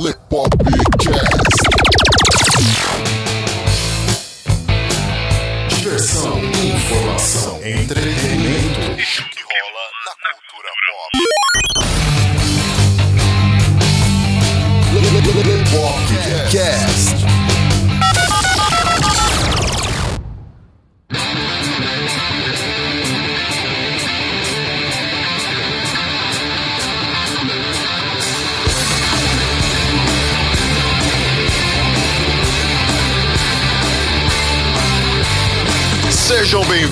Lepopcast. Diversão, informação, entretenimento.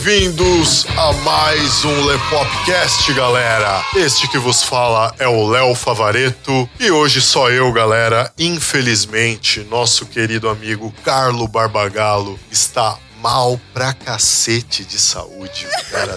Bem-vindos a mais um Lepopcast, galera. Este que vos fala é o Léo Favareto e hoje só eu, galera. Infelizmente, nosso querido amigo Carlo Barbagalo está mal pra cacete de saúde. O cara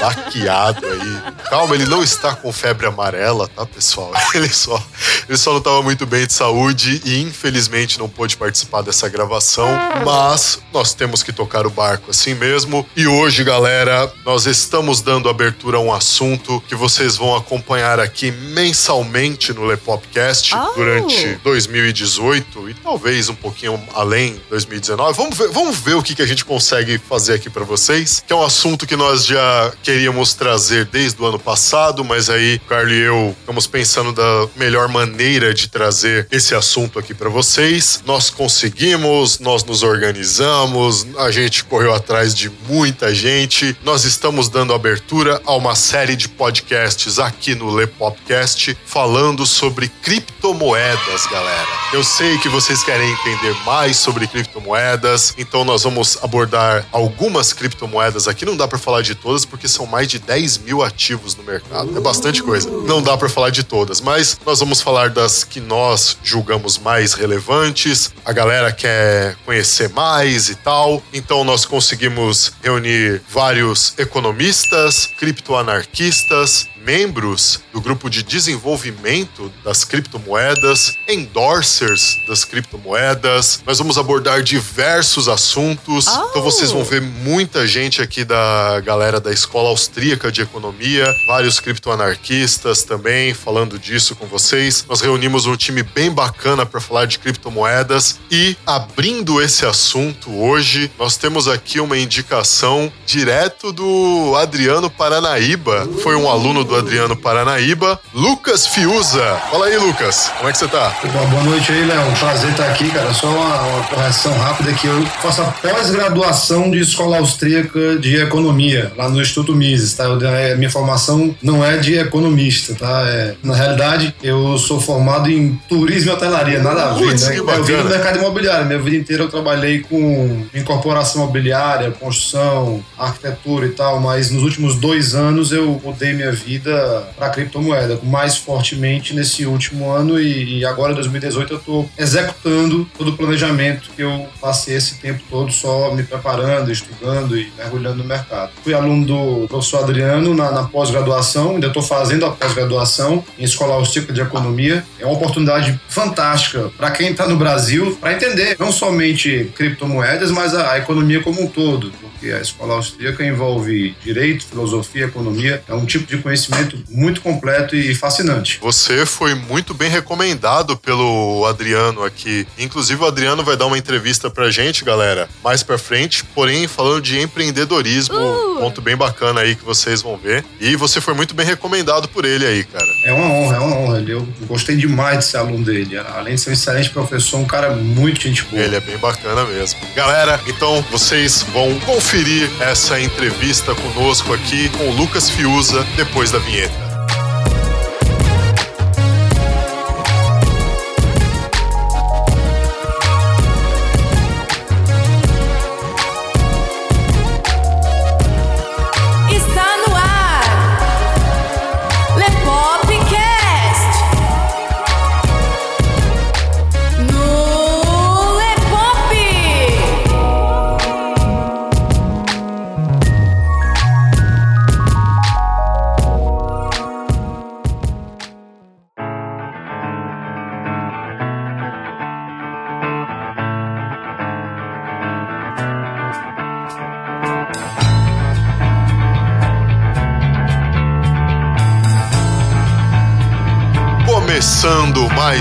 baqueado aí. Calma, ele não está com febre amarela, tá, pessoal? Ele só, ele só não estava muito bem de saúde e infelizmente não pôde participar dessa gravação. Mas nós temos que tocar o barco assim mesmo. E hoje, galera, nós estamos dando abertura a um assunto que vocês vão acompanhar aqui mensalmente no Lepopcast Oh. durante 2018 e talvez um pouquinho além 2019. Vamos ver, vamos ver o que, que a gente consegue fazer aqui para vocês, que é um assunto que nós já queríamos trazer desde o ano passado, mas aí o Carlos e eu estamos pensando da melhor maneira de trazer esse assunto aqui para vocês. Nós conseguimos, nós nos organizamos, a gente correu atrás de muita gente. Nós estamos dando abertura a uma série de podcasts aqui no Lepopcast falando sobre criptomoedas, galera. Eu sei que vocês querem entender mais sobre criptomoedas, então nós vamos abordar algumas criptomoedas aqui. Não dá para falar de todas porque são mais de 10 mil ativos no mercado. É bastante coisa. Não dá para falar de todas, mas nós vamos falar das que nós julgamos mais relevantes. A galera quer conhecer mais e tal. Então nós conseguimos reunir vários economistas, criptoanarquistas, membros do grupo de desenvolvimento das criptomoedas, endorsers das criptomoedas. Nós vamos abordar diversos assuntos. Oh. Então vocês vão ver muita gente aqui da galera da Escola Austríaca de Economia, vários criptoanarquistas também falando disso com vocês. Nós reunimos um time bem bacana para falar de criptomoedas e abrindo esse assunto hoje, nós temos aqui uma indicação direto do Adriano Paranaíba. Foi um aluno do Adriano Paranaíba, Lucas Fiuza. Fala aí, Lucas. Como é que você tá? Bom, boa noite aí, Léo. Prazer estar aqui, cara. Só uma, uma correção rápida que eu faço a pós-graduação de escola austríaca de economia, lá no Instituto Mises, tá? Eu, é, minha formação não é de economista, tá? É, na realidade, eu sou formado em turismo e hotelaria, nada a ver, Putz, né? Eu vim do mercado imobiliário. Minha vida inteira eu trabalhei com incorporação imobiliária, construção, arquitetura e tal, mas nos últimos dois anos eu mudei minha vida para criptomoeda, mais fortemente nesse último ano e, e agora em 2018 eu estou executando todo o planejamento que eu passei esse tempo todo só me preparando, estudando e mergulhando no mercado. Fui aluno do professor Adriano na, na pós-graduação, ainda estou fazendo a pós-graduação em Escola Austríaca de Economia. É uma oportunidade fantástica para quem está no Brasil para entender não somente criptomoedas, mas a, a economia como um todo, porque a Escola Austríaca envolve direito, filosofia, economia. É um tipo de conhecimento muito completo e fascinante. Você foi muito bem recomendado pelo Adriano aqui. Inclusive, o Adriano vai dar uma entrevista pra gente, galera, mais pra frente, porém falando de empreendedorismo, Uh! ponto bem bacana aí que vocês vão ver. E você foi muito bem recomendado por ele aí, cara. É uma honra, é uma honra. Eu gostei demais de ser aluno dele. Além de ser um excelente professor, um cara muito gente boa. Ele é bem bacana mesmo. Galera, então vocês vão conferir essa entrevista conosco aqui com o Lucas Fiuza depois da Soviet.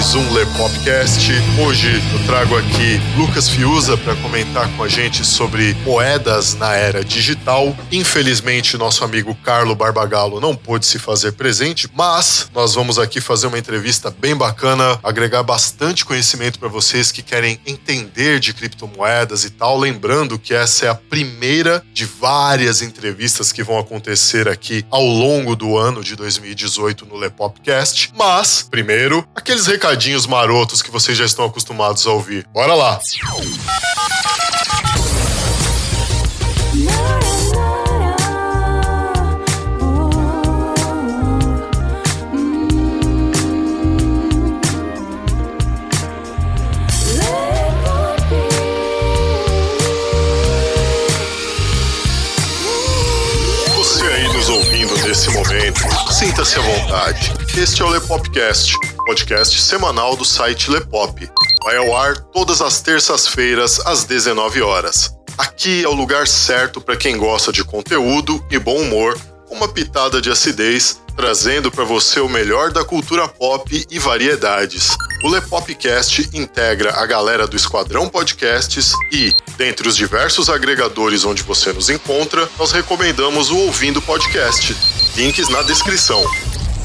Mais um Lepopcast. Hoje eu trago aqui Lucas Fiuza para comentar com a gente sobre moedas na era digital. Infelizmente, nosso amigo Carlo Barbagallo não pôde se fazer presente, mas nós vamos aqui fazer uma entrevista bem bacana, agregar bastante conhecimento para vocês que querem entender de criptomoedas e tal. Lembrando que essa é a primeira de várias entrevistas que vão acontecer aqui ao longo do ano de 2018 no Lepopcast. Mas, primeiro, aqueles recadinhos marotos que vocês já estão acostumados a ouvir. Bora lá! Você aí nos ouvindo nesse momento, sinta-se à vontade. Este é o Lepopcast, podcast semanal do site Lepop. Vai ao ar todas as terças-feiras às 19 horas. Aqui é o lugar certo para quem gosta de conteúdo e bom humor, uma pitada de acidez, trazendo para você o melhor da cultura pop e variedades. O Lepopcast integra a galera do Esquadrão Podcasts e, dentre os diversos agregadores onde você nos encontra, nós recomendamos o Ouvindo Podcast. Links na descrição.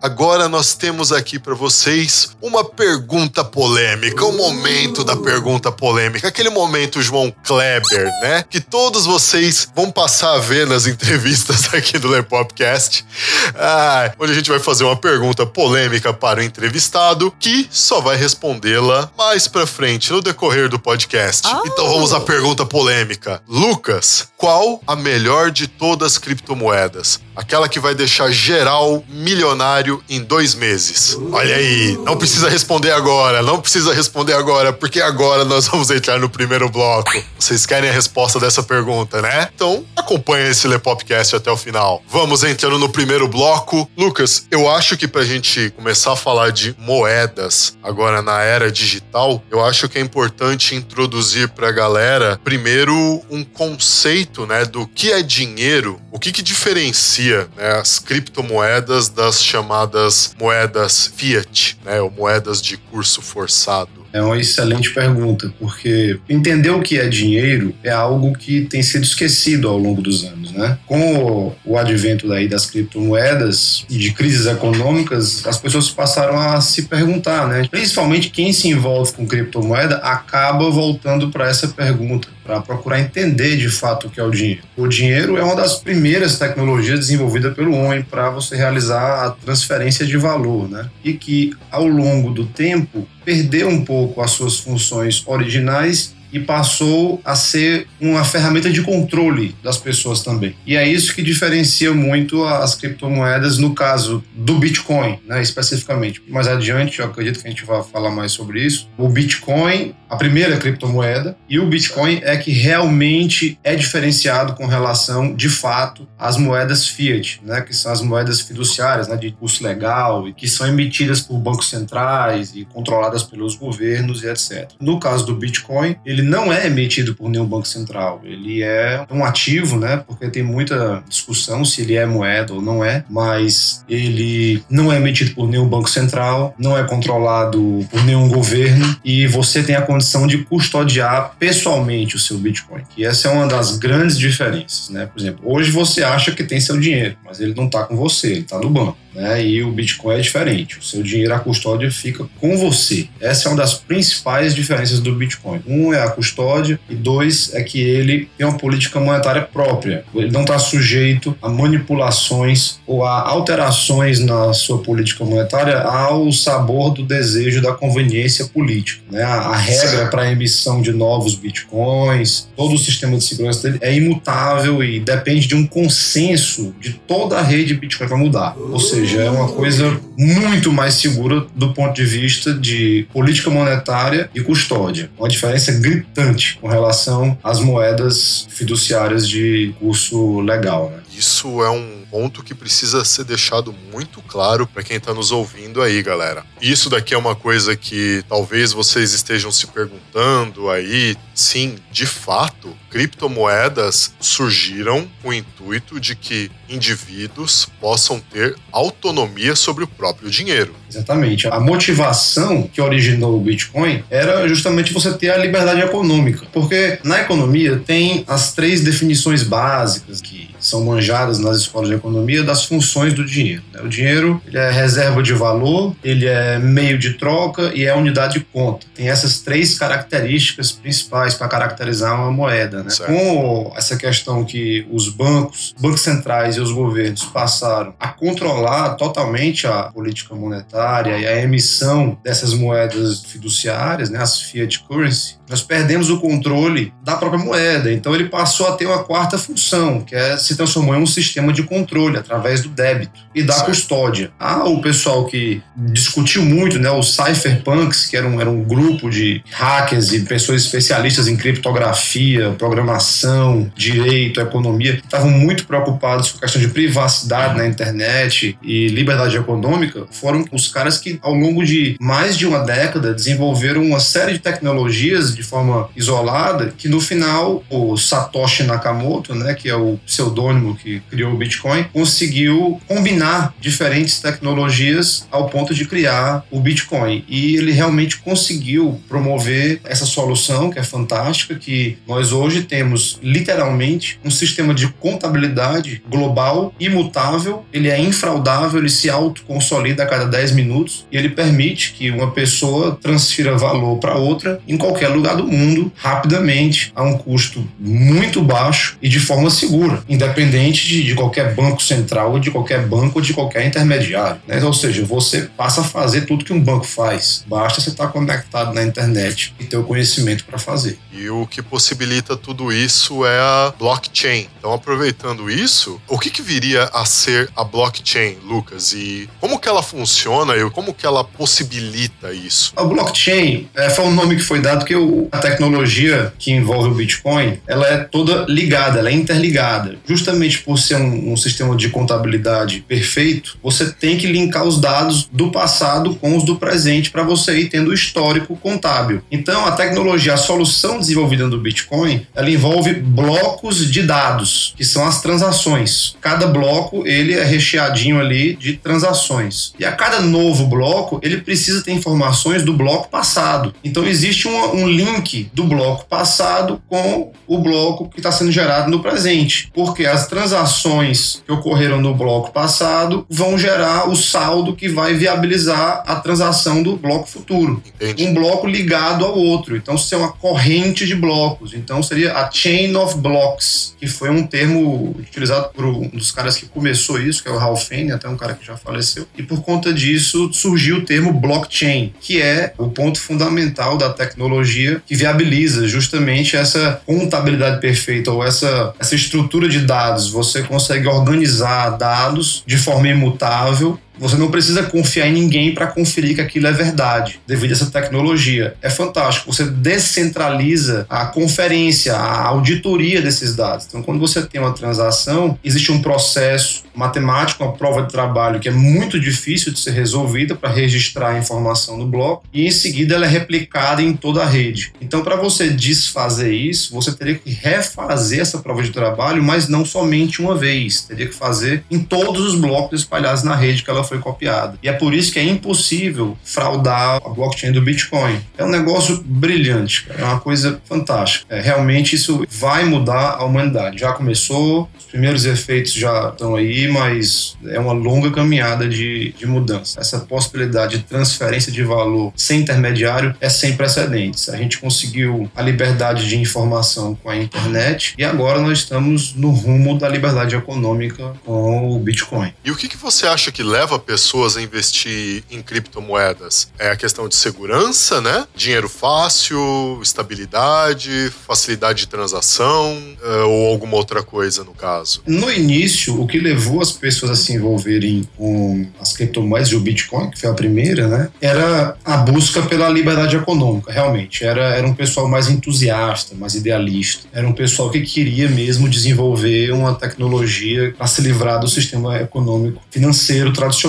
Agora nós temos aqui para vocês uma pergunta polêmica, o momento da pergunta polêmica, aquele momento João Kleber, né? Que todos vocês vão passar a ver nas entrevistas aqui do Lepopcast, ah, onde a gente vai fazer uma pergunta polêmica para o entrevistado, que só vai respondê-la mais para frente no decorrer do podcast. Oh. Então vamos à pergunta polêmica. Lucas, qual a melhor de todas as criptomoedas? Aquela que vai deixar geral milionário em dois meses. Olha aí, não precisa responder agora, não precisa responder agora, porque agora nós vamos entrar no primeiro bloco. Vocês querem a resposta dessa pergunta, né? Então acompanha esse Lepopcast até o final. Vamos entrando no primeiro bloco. Lucas, eu acho que pra gente começar a falar de moedas agora na era digital, eu acho que é importante introduzir pra galera primeiro um conceito, né, do que é dinheiro, o que que diferencia né, as criptomoedas das chamadas moedas fiat, né, ou moedas de curso forçado. É uma excelente pergunta, porque entender o que é dinheiro é algo que tem sido esquecido ao longo dos anos, né? Com o advento daí das criptomoedas e de crises econômicas, as pessoas passaram a se perguntar, né? Principalmente quem se envolve com criptomoeda acaba voltando para essa pergunta, para procurar entender de fato o que é o dinheiro. O dinheiro é uma das primeiras tecnologias desenvolvidas pelo homem para você realizar a transferência de valor, né? E que ao longo do tempo perdeu um pouco as suas funções originais e passou a ser uma ferramenta de controle das pessoas também. E é isso que diferencia muito as criptomoedas no caso do Bitcoin, né, especificamente. Mais adiante, eu acredito que a gente vai falar mais sobre isso. O Bitcoin, a primeira criptomoeda, e o Bitcoin é que realmente é diferenciado com relação, de fato, às moedas fiat, né, que são as moedas fiduciárias, né, de curso legal e que são emitidas por bancos centrais e controladas pelos governos e etc. No caso do Bitcoin, ele não é emitido por nenhum banco central. Ele é um ativo, né? Porque tem muita discussão se ele é moeda ou não é, mas ele não é emitido por nenhum banco central, não é controlado por nenhum governo e você tem a condição de custodiar pessoalmente o seu Bitcoin. Que essa é uma das grandes diferenças, né? Por exemplo, hoje você acha que tem seu dinheiro, mas ele não está com você, ele está no banco. Né? E o Bitcoin é diferente. O seu dinheiro, a custódia fica com você. Essa é uma das principais diferenças do Bitcoin. Um é a custódia e dois é que ele tem uma política monetária própria. Ele não está sujeito a manipulações ou a alterações na sua política monetária ao sabor do desejo da conveniência política. Né? A, a regra para a emissão de novos bitcoins, todo o sistema de segurança dele é imutável e depende de um consenso de toda a rede Bitcoin para mudar. Ou seja, é uma coisa muito mais segura do ponto de vista de política monetária e custódia. Uma diferença gritante com relação às moedas fiduciárias de curso legal. Né? Isso é um ponto que precisa ser deixado muito claro para quem está nos ouvindo aí, galera. Isso daqui é uma coisa que talvez vocês estejam se perguntando aí. Sim, de fato, criptomoedas surgiram com o intuito de que indivíduos possam ter autonomia sobre o próprio dinheiro. Exatamente. A motivação que originou o Bitcoin era justamente você ter a liberdade econômica. Porque na economia tem as três definições básicas que são manjadas nas escolas de economia das funções do dinheiro. Né? O dinheiro ele é reserva de valor, ele é meio de troca e é unidade de conta. Tem essas três características principais para caracterizar uma moeda. Né? Com essa questão que os bancos, bancos centrais e os governos passaram a controlar totalmente a política monetária e a emissão dessas moedas fiduciárias, né, as fiat currency, nós perdemos o controle da própria moeda. Então ele passou a ter uma quarta função, que é se transformou em um sistema de controle através do débito e da certo. custódia. Ah, o pessoal que discutiu muito, né, os cypherpunks, que era um, era um grupo de hackers e pessoas especialistas em criptografia, programação, direito, economia, que estavam muito preocupados com a questão de privacidade na internet e liberdade econômica, foram os caras que, ao longo de mais de uma década, desenvolveram uma série de tecnologias de forma isolada, que no final o Satoshi Nakamoto, né, que é o pseudônimo que criou o Bitcoin, conseguiu combinar diferentes tecnologias ao ponto de criar o Bitcoin. E ele realmente conseguiu promover essa solução que é fantástica, que nós hoje temos literalmente um sistema de contabilidade global imutável, ele é infraudável, ele se autoconsolida a cada 10 minutos e ele permite que uma pessoa transfira valor para outra em qualquer lugar lugar do mundo rapidamente a um custo muito baixo e de forma segura, independente de, de qualquer banco central ou de qualquer banco ou de qualquer intermediário. Né? Ou seja, você passa a fazer tudo que um banco faz. Basta você estar conectado na internet e ter o conhecimento para fazer. E o que possibilita tudo isso é a blockchain. Então, aproveitando isso, o que, que viria a ser a blockchain, Lucas? E como que ela funciona e como que ela possibilita isso? A blockchain é, foi um nome que foi dado que eu a tecnologia que envolve o Bitcoin, ela é toda ligada, ela é interligada. Justamente por ser um, um sistema de contabilidade perfeito, você tem que linkar os dados do passado com os do presente para você ir tendo o histórico contábil. Então, a tecnologia, a solução desenvolvida no Bitcoin, ela envolve blocos de dados, que são as transações. Cada bloco, ele é recheadinho ali de transações. E a cada novo bloco, ele precisa ter informações do bloco passado. Então, existe um link link do bloco passado com o bloco que está sendo gerado no presente, porque as transações que ocorreram no bloco passado vão gerar o saldo que vai viabilizar a transação do bloco futuro. Entendi. Um bloco ligado ao outro. Então, isso é uma corrente de blocos. Então, seria a chain of blocks, que foi um termo utilizado por um dos caras que começou isso, que é o Ralph Fane, até um cara que já faleceu. E por conta disso surgiu o termo blockchain, que é o ponto fundamental da tecnologia que viabiliza justamente essa contabilidade perfeita ou essa, essa estrutura de dados. Você consegue organizar dados de forma imutável você não precisa confiar em ninguém para conferir que aquilo é verdade, devido a essa tecnologia. É fantástico. Você descentraliza a conferência, a auditoria desses dados. Então, quando você tem uma transação, existe um processo matemático, uma prova de trabalho que é muito difícil de ser resolvida para registrar a informação no bloco e em seguida ela é replicada em toda a rede. Então, para você desfazer isso, você teria que refazer essa prova de trabalho, mas não somente uma vez. Teria que fazer em todos os blocos espalhados na rede que ela foi copiada. E é por isso que é impossível fraudar a blockchain do Bitcoin. É um negócio brilhante, é uma coisa fantástica. É, realmente isso vai mudar a humanidade. Já começou, os primeiros efeitos já estão aí, mas é uma longa caminhada de, de mudança. Essa possibilidade de transferência de valor sem intermediário é sem precedentes. A gente conseguiu a liberdade de informação com a internet e agora nós estamos no rumo da liberdade econômica com o Bitcoin. E o que, que você acha que leva pessoas a investir em criptomoedas? É a questão de segurança, né? Dinheiro fácil, estabilidade, facilidade de transação eh, ou alguma outra coisa no caso? No início, o que levou as pessoas a se envolverem com as criptomoedas e o Bitcoin, que foi a primeira, né? Era a busca pela liberdade econômica, realmente. Era, era um pessoal mais entusiasta, mais idealista. Era um pessoal que queria mesmo desenvolver uma tecnologia para se livrar do sistema econômico financeiro tradicional.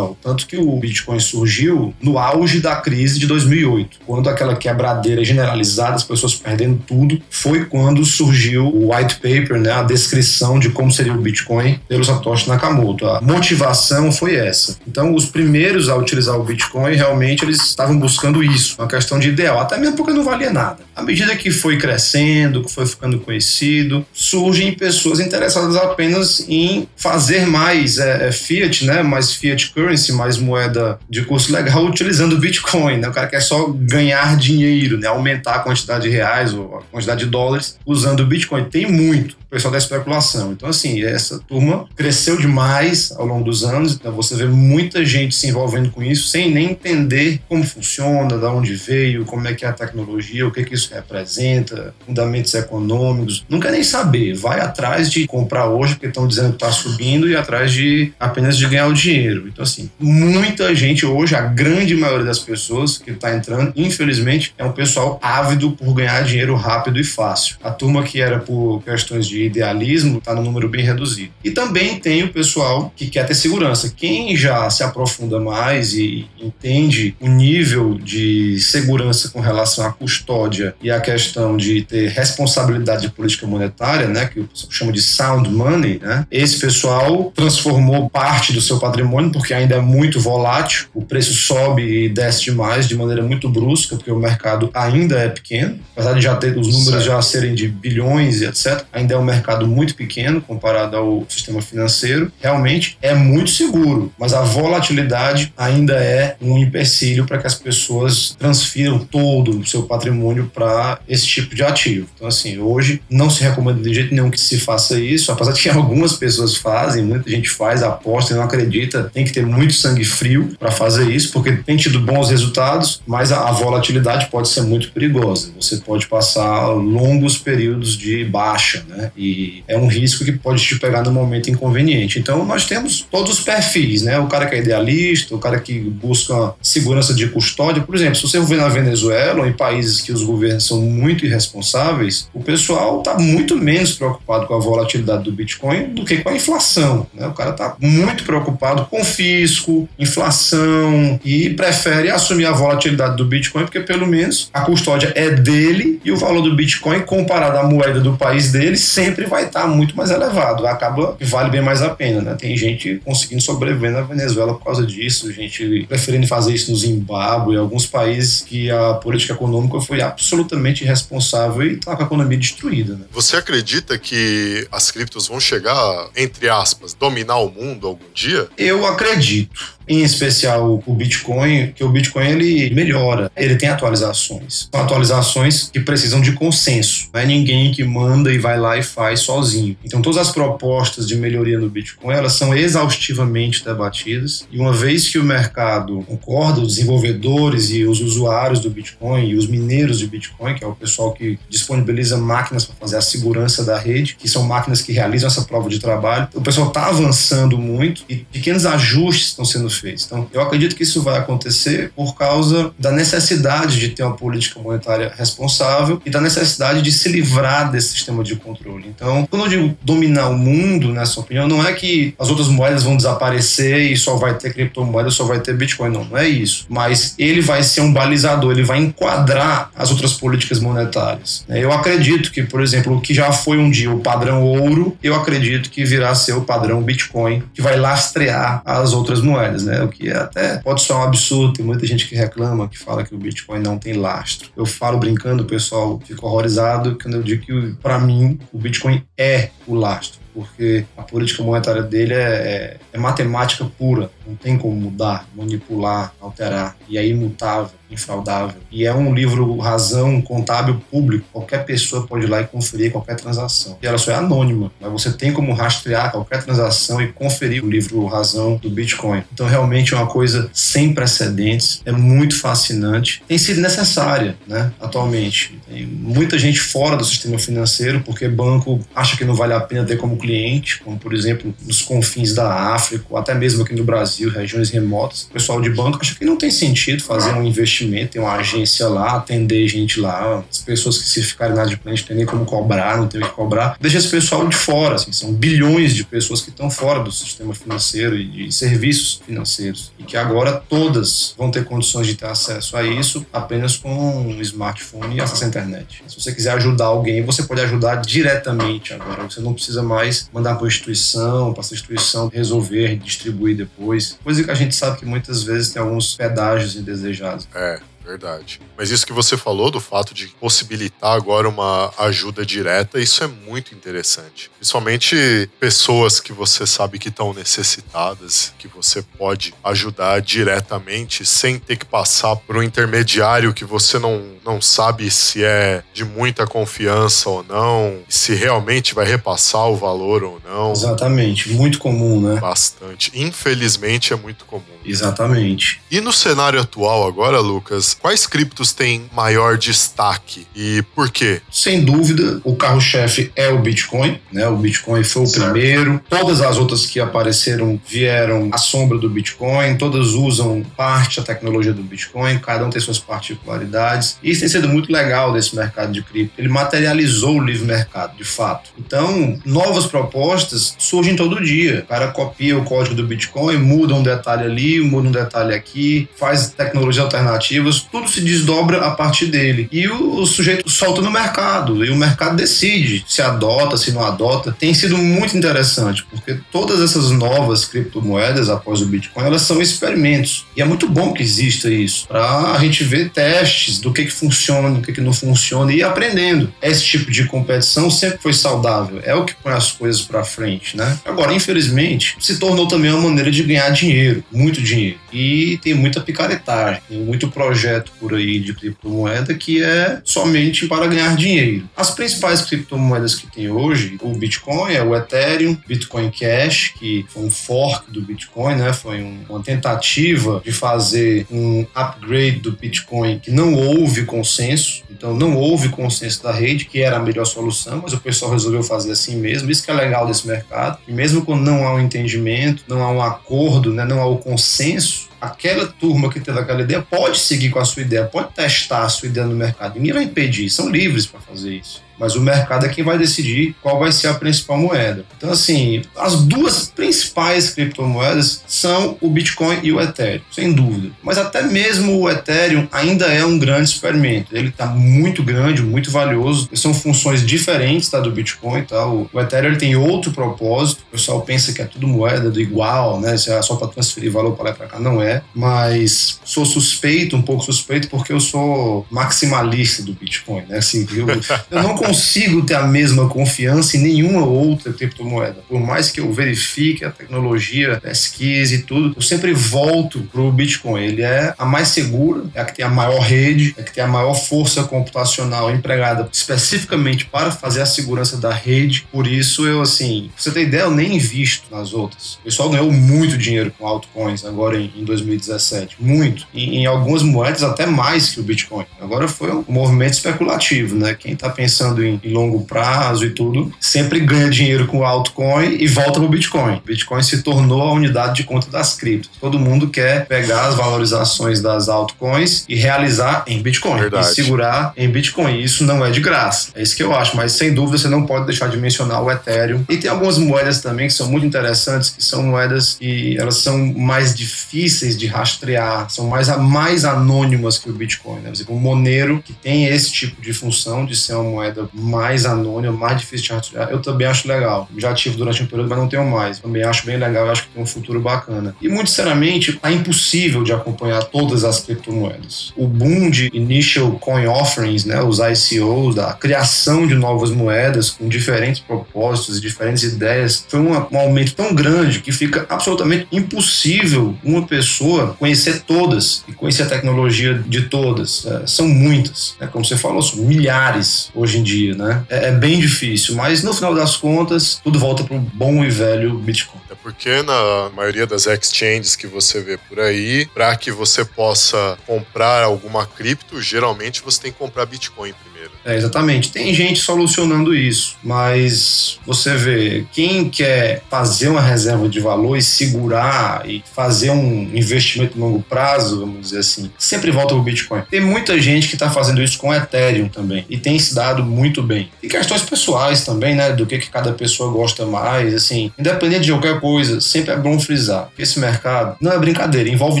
Tanto que o Bitcoin surgiu no auge da crise de 2008, quando aquela quebradeira generalizada, as pessoas perdendo tudo, foi quando surgiu o white paper, né, a descrição de como seria o Bitcoin pelo Satoshi Nakamoto. A motivação foi essa. Então, os primeiros a utilizar o Bitcoin, realmente, eles estavam buscando isso, uma questão de ideal, até mesmo porque não valia nada. À medida que foi crescendo, que foi ficando conhecido, surgem pessoas interessadas apenas em fazer mais é, é, fiat, né, mais fiat currency, mais moeda de curso legal utilizando Bitcoin. Né? O cara quer só ganhar dinheiro, né, aumentar a quantidade de reais ou a quantidade de dólares usando Bitcoin. Tem muito pessoal da especulação. Então, assim, essa turma cresceu demais ao longo dos anos. Então, você vê muita gente se envolvendo com isso sem nem entender como funciona, de onde veio, como é que é a tecnologia, o que, que isso representa, fundamentos econômicos. Quer nem saber. Vai atrás de comprar hoje, porque estão dizendo que está subindo, e atrás de apenas de ganhar o dinheiro. Então, assim, muita gente hoje, a grande maioria das pessoas que está entrando, infelizmente, é um pessoal ávido por ganhar dinheiro rápido e fácil. A turma que era por questões de idealismo está no número bem reduzido. E também tem o pessoal que quer ter segurança. Quem já se aprofunda mais e entende o nível de segurança com relação à custódia e à questão de ter responsabilidade de política monetária, né, que eu chamo de sound money, né, esse pessoal transformou parte do seu patrimônio, porque ainda é muito volátil, o preço sobe e desce demais de maneira muito brusca, porque o mercado ainda é pequeno, apesar de já ter os números certo. já serem de bilhões e etc, ainda é um mercado muito pequeno comparado ao sistema financeiro, realmente é muito seguro, mas a volatilidade ainda é um empecilho para que as pessoas transfiram todo o seu patrimônio para esse tipo de ativo. Então, assim, hoje não se recomenda de jeito nenhum que se faça isso, apesar de que algumas pessoas fazem, muita gente faz, aposta e não acredita, tem que ter muito sangue frio para fazer isso, porque tem tido bons resultados, mas a volatilidade pode ser muito perigosa. Você pode passar longos períodos de baixa, né? E é um risco que pode te pegar no momento inconveniente. Então, nós temos todos os perfis, né? O cara que é idealista, o cara que busca segurança de custódia. Por exemplo, se você ver na Venezuela ou em países que os governos são muito irresponsáveis, o pessoal está muito menos preocupado com a volatilidade do Bitcoin do que com a inflação. Né? O cara está muito preocupado com fisco, inflação e prefere assumir a volatilidade do Bitcoin porque pelo menos a custódia é dele e o valor do Bitcoin comparado à moeda do país dele sempre vai estar muito mais elevado. Acaba que vale bem mais a pena, né? Tem gente conseguindo sobreviver na Venezuela por causa disso, gente preferindo fazer isso no Zimbábue, alguns países que a política econômica foi absolutamente irresponsável e tá com a economia destruída, né? Você acredita que as criptos vão chegar, entre aspas, dominar o mundo algum dia? Eu acredito em especial o Bitcoin, que o Bitcoin ele melhora, ele tem atualizações. São atualizações que precisam de consenso. Não é ninguém que manda e vai lá e faz sozinho. Então todas as propostas de melhoria no Bitcoin, elas são exaustivamente debatidas e uma vez que o mercado concorda, os desenvolvedores e os usuários do Bitcoin e os mineiros de Bitcoin, que é o pessoal que disponibiliza máquinas para fazer a segurança da rede, que são máquinas que realizam essa prova de trabalho, o pessoal está avançando muito e pequenos ajustes estão sendo feitos. Então, eu acredito que isso vai acontecer por causa da necessidade de ter uma política monetária responsável e da necessidade de se livrar desse sistema de controle. Então, quando eu digo dominar o mundo, nessa opinião, não é que as outras moedas vão desaparecer e só vai ter criptomoeda, só vai ter Bitcoin, não, não é isso. Mas ele vai ser um balizador, ele vai enquadrar as outras políticas monetárias. Eu acredito que, por exemplo, o que já foi um dia o padrão ouro, eu acredito que virá a ser o padrão Bitcoin, que vai lastrear as outras moedas né? O que é até pode soar um absurdo, tem muita gente que reclama, que fala que o Bitcoin não tem lastro. Eu falo brincando, o pessoal fica horrorizado quando eu digo que, para mim, o Bitcoin é o lastro porque a política monetária dele é, é, é, matemática pura. Não tem como mudar, manipular, alterar, e é imutável, infraudável. E é um livro razão contábil público, qualquer pessoa pode ir lá e conferir qualquer transação. E ela só é anônima, mas você tem como rastrear qualquer transação e conferir o livro razão do Bitcoin. Então realmente é uma coisa sem precedentes, é muito fascinante, tem sido necessária, né, atualmente. Tem muita gente fora do sistema financeiro porque banco acha que não vale a pena ter como cliente, como por exemplo nos confins da África, ou até mesmo aqui no Brasil, regiões remotas. O pessoal de banco acha que não tem sentido fazer um investimento, ter uma agência lá, atender gente lá, as pessoas que se ficarem na de cliente não tem nem como cobrar, não tem o que cobrar. Deixa esse pessoal de fora, assim, são bilhões de pessoas que estão fora do sistema financeiro e de serviços financeiros e que agora todas vão ter condições de ter acesso a isso apenas com um smartphone e acesso à internet. Se você quiser ajudar alguém, você pode ajudar diretamente agora. Você não precisa mais mandar para a instituição, para essa instituição resolver, distribuir depois. Coisa que a gente sabe que muitas vezes tem alguns pedágios indesejados. É. Verdade. Mas isso que você falou do fato de possibilitar agora uma ajuda direta, isso é muito interessante. Principalmente pessoas que você sabe que estão necessitadas, que você pode ajudar diretamente sem ter que passar por um intermediário que você não, não sabe se é de muita confiança ou não, se realmente vai repassar o valor ou não. Exatamente. Muito comum, né? Bastante. Infelizmente é muito comum. Exatamente. E no cenário atual agora, Lucas, quais criptos têm maior destaque e por quê? Sem dúvida, o carro-chefe é o Bitcoin, né? O Bitcoin foi o Certo. primeiro. Todas as outras que apareceram vieram à sombra do Bitcoin, todas usam parte da tecnologia do Bitcoin, cada um tem suas particularidades. E isso tem sido muito legal desse mercado de cripto. Ele materializou o livre mercado, de fato. Então, novas propostas surgem todo dia. O cara copia o código do Bitcoin, muda um detalhe ali, muda um detalhe aqui, faz tecnologias alternativas, tudo se desdobra a partir dele. E o, o sujeito solta no mercado, e o mercado decide se adota, se não adota. Tem sido muito interessante, porque todas essas novas criptomoedas após o Bitcoin, elas são experimentos. E é muito bom que exista isso, para a gente ver testes do que, que funciona, do que, que não funciona e ir aprendendo. Esse tipo de competição sempre foi saudável, é o que põe as coisas para frente, né? Agora, infelizmente, se tornou também uma maneira de ganhar dinheiro, muito dinheiro. E tem muita picaretagem, tem muito projeto por aí de criptomoeda que é somente para ganhar dinheiro. As principais criptomoedas que tem hoje, o Bitcoin, é o Ethereum, Bitcoin Cash, que foi um fork do Bitcoin, né? Foi um- uma tentativa de fazer um upgrade do Bitcoin que não houve consenso. Então não houve consenso da rede que era a melhor solução, mas o pessoal resolveu fazer assim mesmo. Isso que é legal desse mercado. E mesmo quando não há um entendimento, não há um acordo, né, não há o consenso, aquela turma que teve aquela ideia pode seguir com a sua ideia, pode testar a sua ideia no mercado. Ninguém vai impedir, são livres para fazer isso. Mas o mercado é quem vai decidir qual vai ser a principal moeda. Então, assim, as duas principais criptomoedas são o Bitcoin e o Ethereum, sem dúvida. Mas até mesmo o Ethereum ainda é um grande experimento. Ele está muito grande, muito valioso. São funções diferentes tá, do Bitcoin. Tá? O, Ethereum ele tem outro propósito. O pessoal pensa que é tudo moeda do igual, né? É só para transferir valor para lá e para cá. Não é. Mas sou suspeito, um pouco suspeito, porque eu sou maximalista do Bitcoin. Né? Assim, eu, eu não consigo ter a mesma confiança em nenhuma outra criptomoeda. Por mais que eu verifique a tecnologia, pesquise e tudo, eu sempre volto pro Bitcoin. Ele é a mais segura, é a que tem a maior rede, é a que tem a maior força computacional empregada especificamente para fazer a segurança da rede. Por isso eu, assim, pra você ter ideia, eu nem invisto nas outras. O pessoal ganhou muito dinheiro com altcoins agora em, em 2017. Muito. E em algumas moedas até mais que o Bitcoin. Agora foi um movimento especulativo, né? Quem tá pensando em, em longo prazo e tudo, sempre ganha dinheiro com o altcoin e volta Bitcoin. O Bitcoin se tornou a unidade de conta das criptos. Todo mundo quer pegar as valorizações das altcoins e realizar em Bitcoin. Verdade. E segurar em Bitcoin. Isso não é de graça. É isso que eu acho. Mas sem dúvida você não pode deixar de mencionar o Ethereum. E tem algumas moedas também que são muito interessantes, que são moedas que elas são mais difíceis de rastrear, são mais, mais anônimas que o Bitcoin. Né? Por exemplo, o Monero, que tem esse tipo de função de ser uma moeda mais anônima, mais difícil de rastrear. Eu também acho legal. Já tive durante um período, mas não tenho mais. Também acho bem legal, acho que tem um futuro bacana. E muito sinceramente, é impossível de acompanhar todas as criptomoedas. O boom de initial coin offerings, né, os ICOs, da criação de novas moedas com diferentes propósitos e diferentes ideias, foi um, um aumento tão grande que fica absolutamente impossível uma pessoa conhecer todas e conhecer a tecnologia de todas. É, são muitas, né? como você falou, são milhares hoje em dia, né? É, é bem difícil, mas no final das contas, tudo volta para o bom e velho Bitcoin. É porque na maioria das exchanges que você vê por aí, para que você possa comprar alguma cripto, geralmente você tem que comprar Bitcoin primeiro. É, exatamente. Tem gente solucionando isso, mas você vê, quem quer fazer uma reserva de valor e segurar e fazer um investimento longo prazo, vamos dizer assim, sempre volta pro Bitcoin. Tem muita gente que está fazendo isso com Ethereum também e tem se dado muito bem. E questões pessoais também, né, do que, que cada pessoa gosta mais, assim, independente de qualquer coisa, sempre é bom frisar que esse mercado não é brincadeira, envolve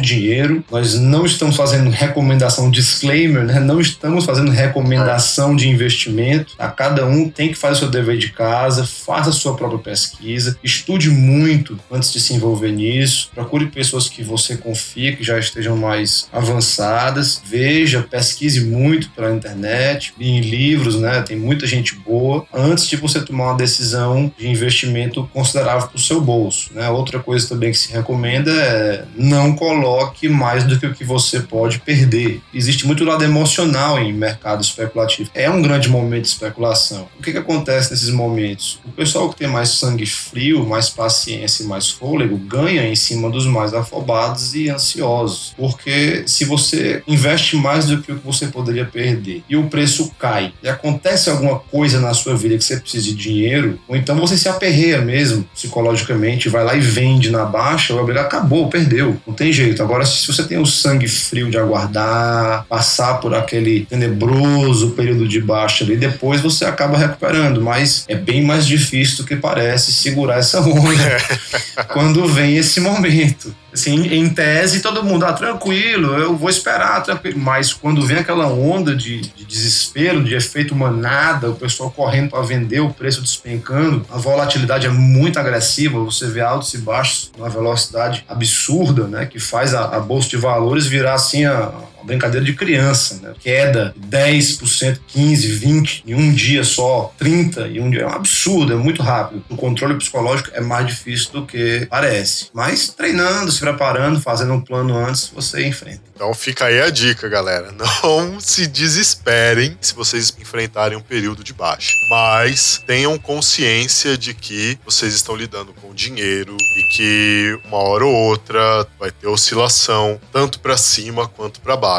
dinheiro, nós não estamos fazendo recomendação, disclaimer, né, não estamos fazendo recomendação de investimento. A cada um tem que fazer o seu dever de casa, faça a sua própria pesquisa, estude muito antes de se envolver nisso. Procure pessoas que você confia, que já estejam mais avançadas. Veja, pesquise muito pela internet, em livros, né? Tem muita gente boa antes de você tomar uma decisão de investimento considerável para o seu bolso. Né? Outra coisa também que se recomenda é não coloque mais do que o que você pode perder. Existe muito lado emocional em mercado especulativo é um grande momento de especulação. O que, que acontece nesses momentos? O pessoal que tem mais sangue frio, mais paciência e mais fôlego ganha em cima dos mais afobados e ansiosos. Porque se você investe mais do que o que você poderia perder e o preço cai e acontece alguma coisa na sua vida que você precisa de dinheiro, ou então você se aperreia mesmo psicologicamente, vai lá e vende na baixa, vai brigar, acabou, perdeu. Não tem jeito. Agora, se você tem o sangue frio de aguardar, passar por aquele tenebroso período de baixa ali, depois você acaba recuperando, mas é bem mais difícil do que parece segurar essa onda quando vem esse momento. Assim, em tese, todo mundo, ah, tranquilo, eu vou esperar, tranquilo. Mas quando vem aquela onda de, de desespero, de efeito manada, o pessoal correndo para vender, o preço despencando, a volatilidade é muito agressiva, você vê altos e baixos numa velocidade absurda, né, que faz a, a bolsa de valores virar assim a, uma brincadeira de criança, né? Queda 10%, 15%, 20% em um dia só, 30% em um dia. É um absurdo, é muito rápido. O controle psicológico é mais difícil do que parece. Mas treinando, se preparando, fazendo um plano antes, você enfrenta. Então fica aí a dica, galera. Não se desesperem se vocês enfrentarem um período de baixa. Mas tenham consciência de que vocês estão lidando com dinheiro e que uma hora ou outra vai ter oscilação, tanto para cima quanto para baixo.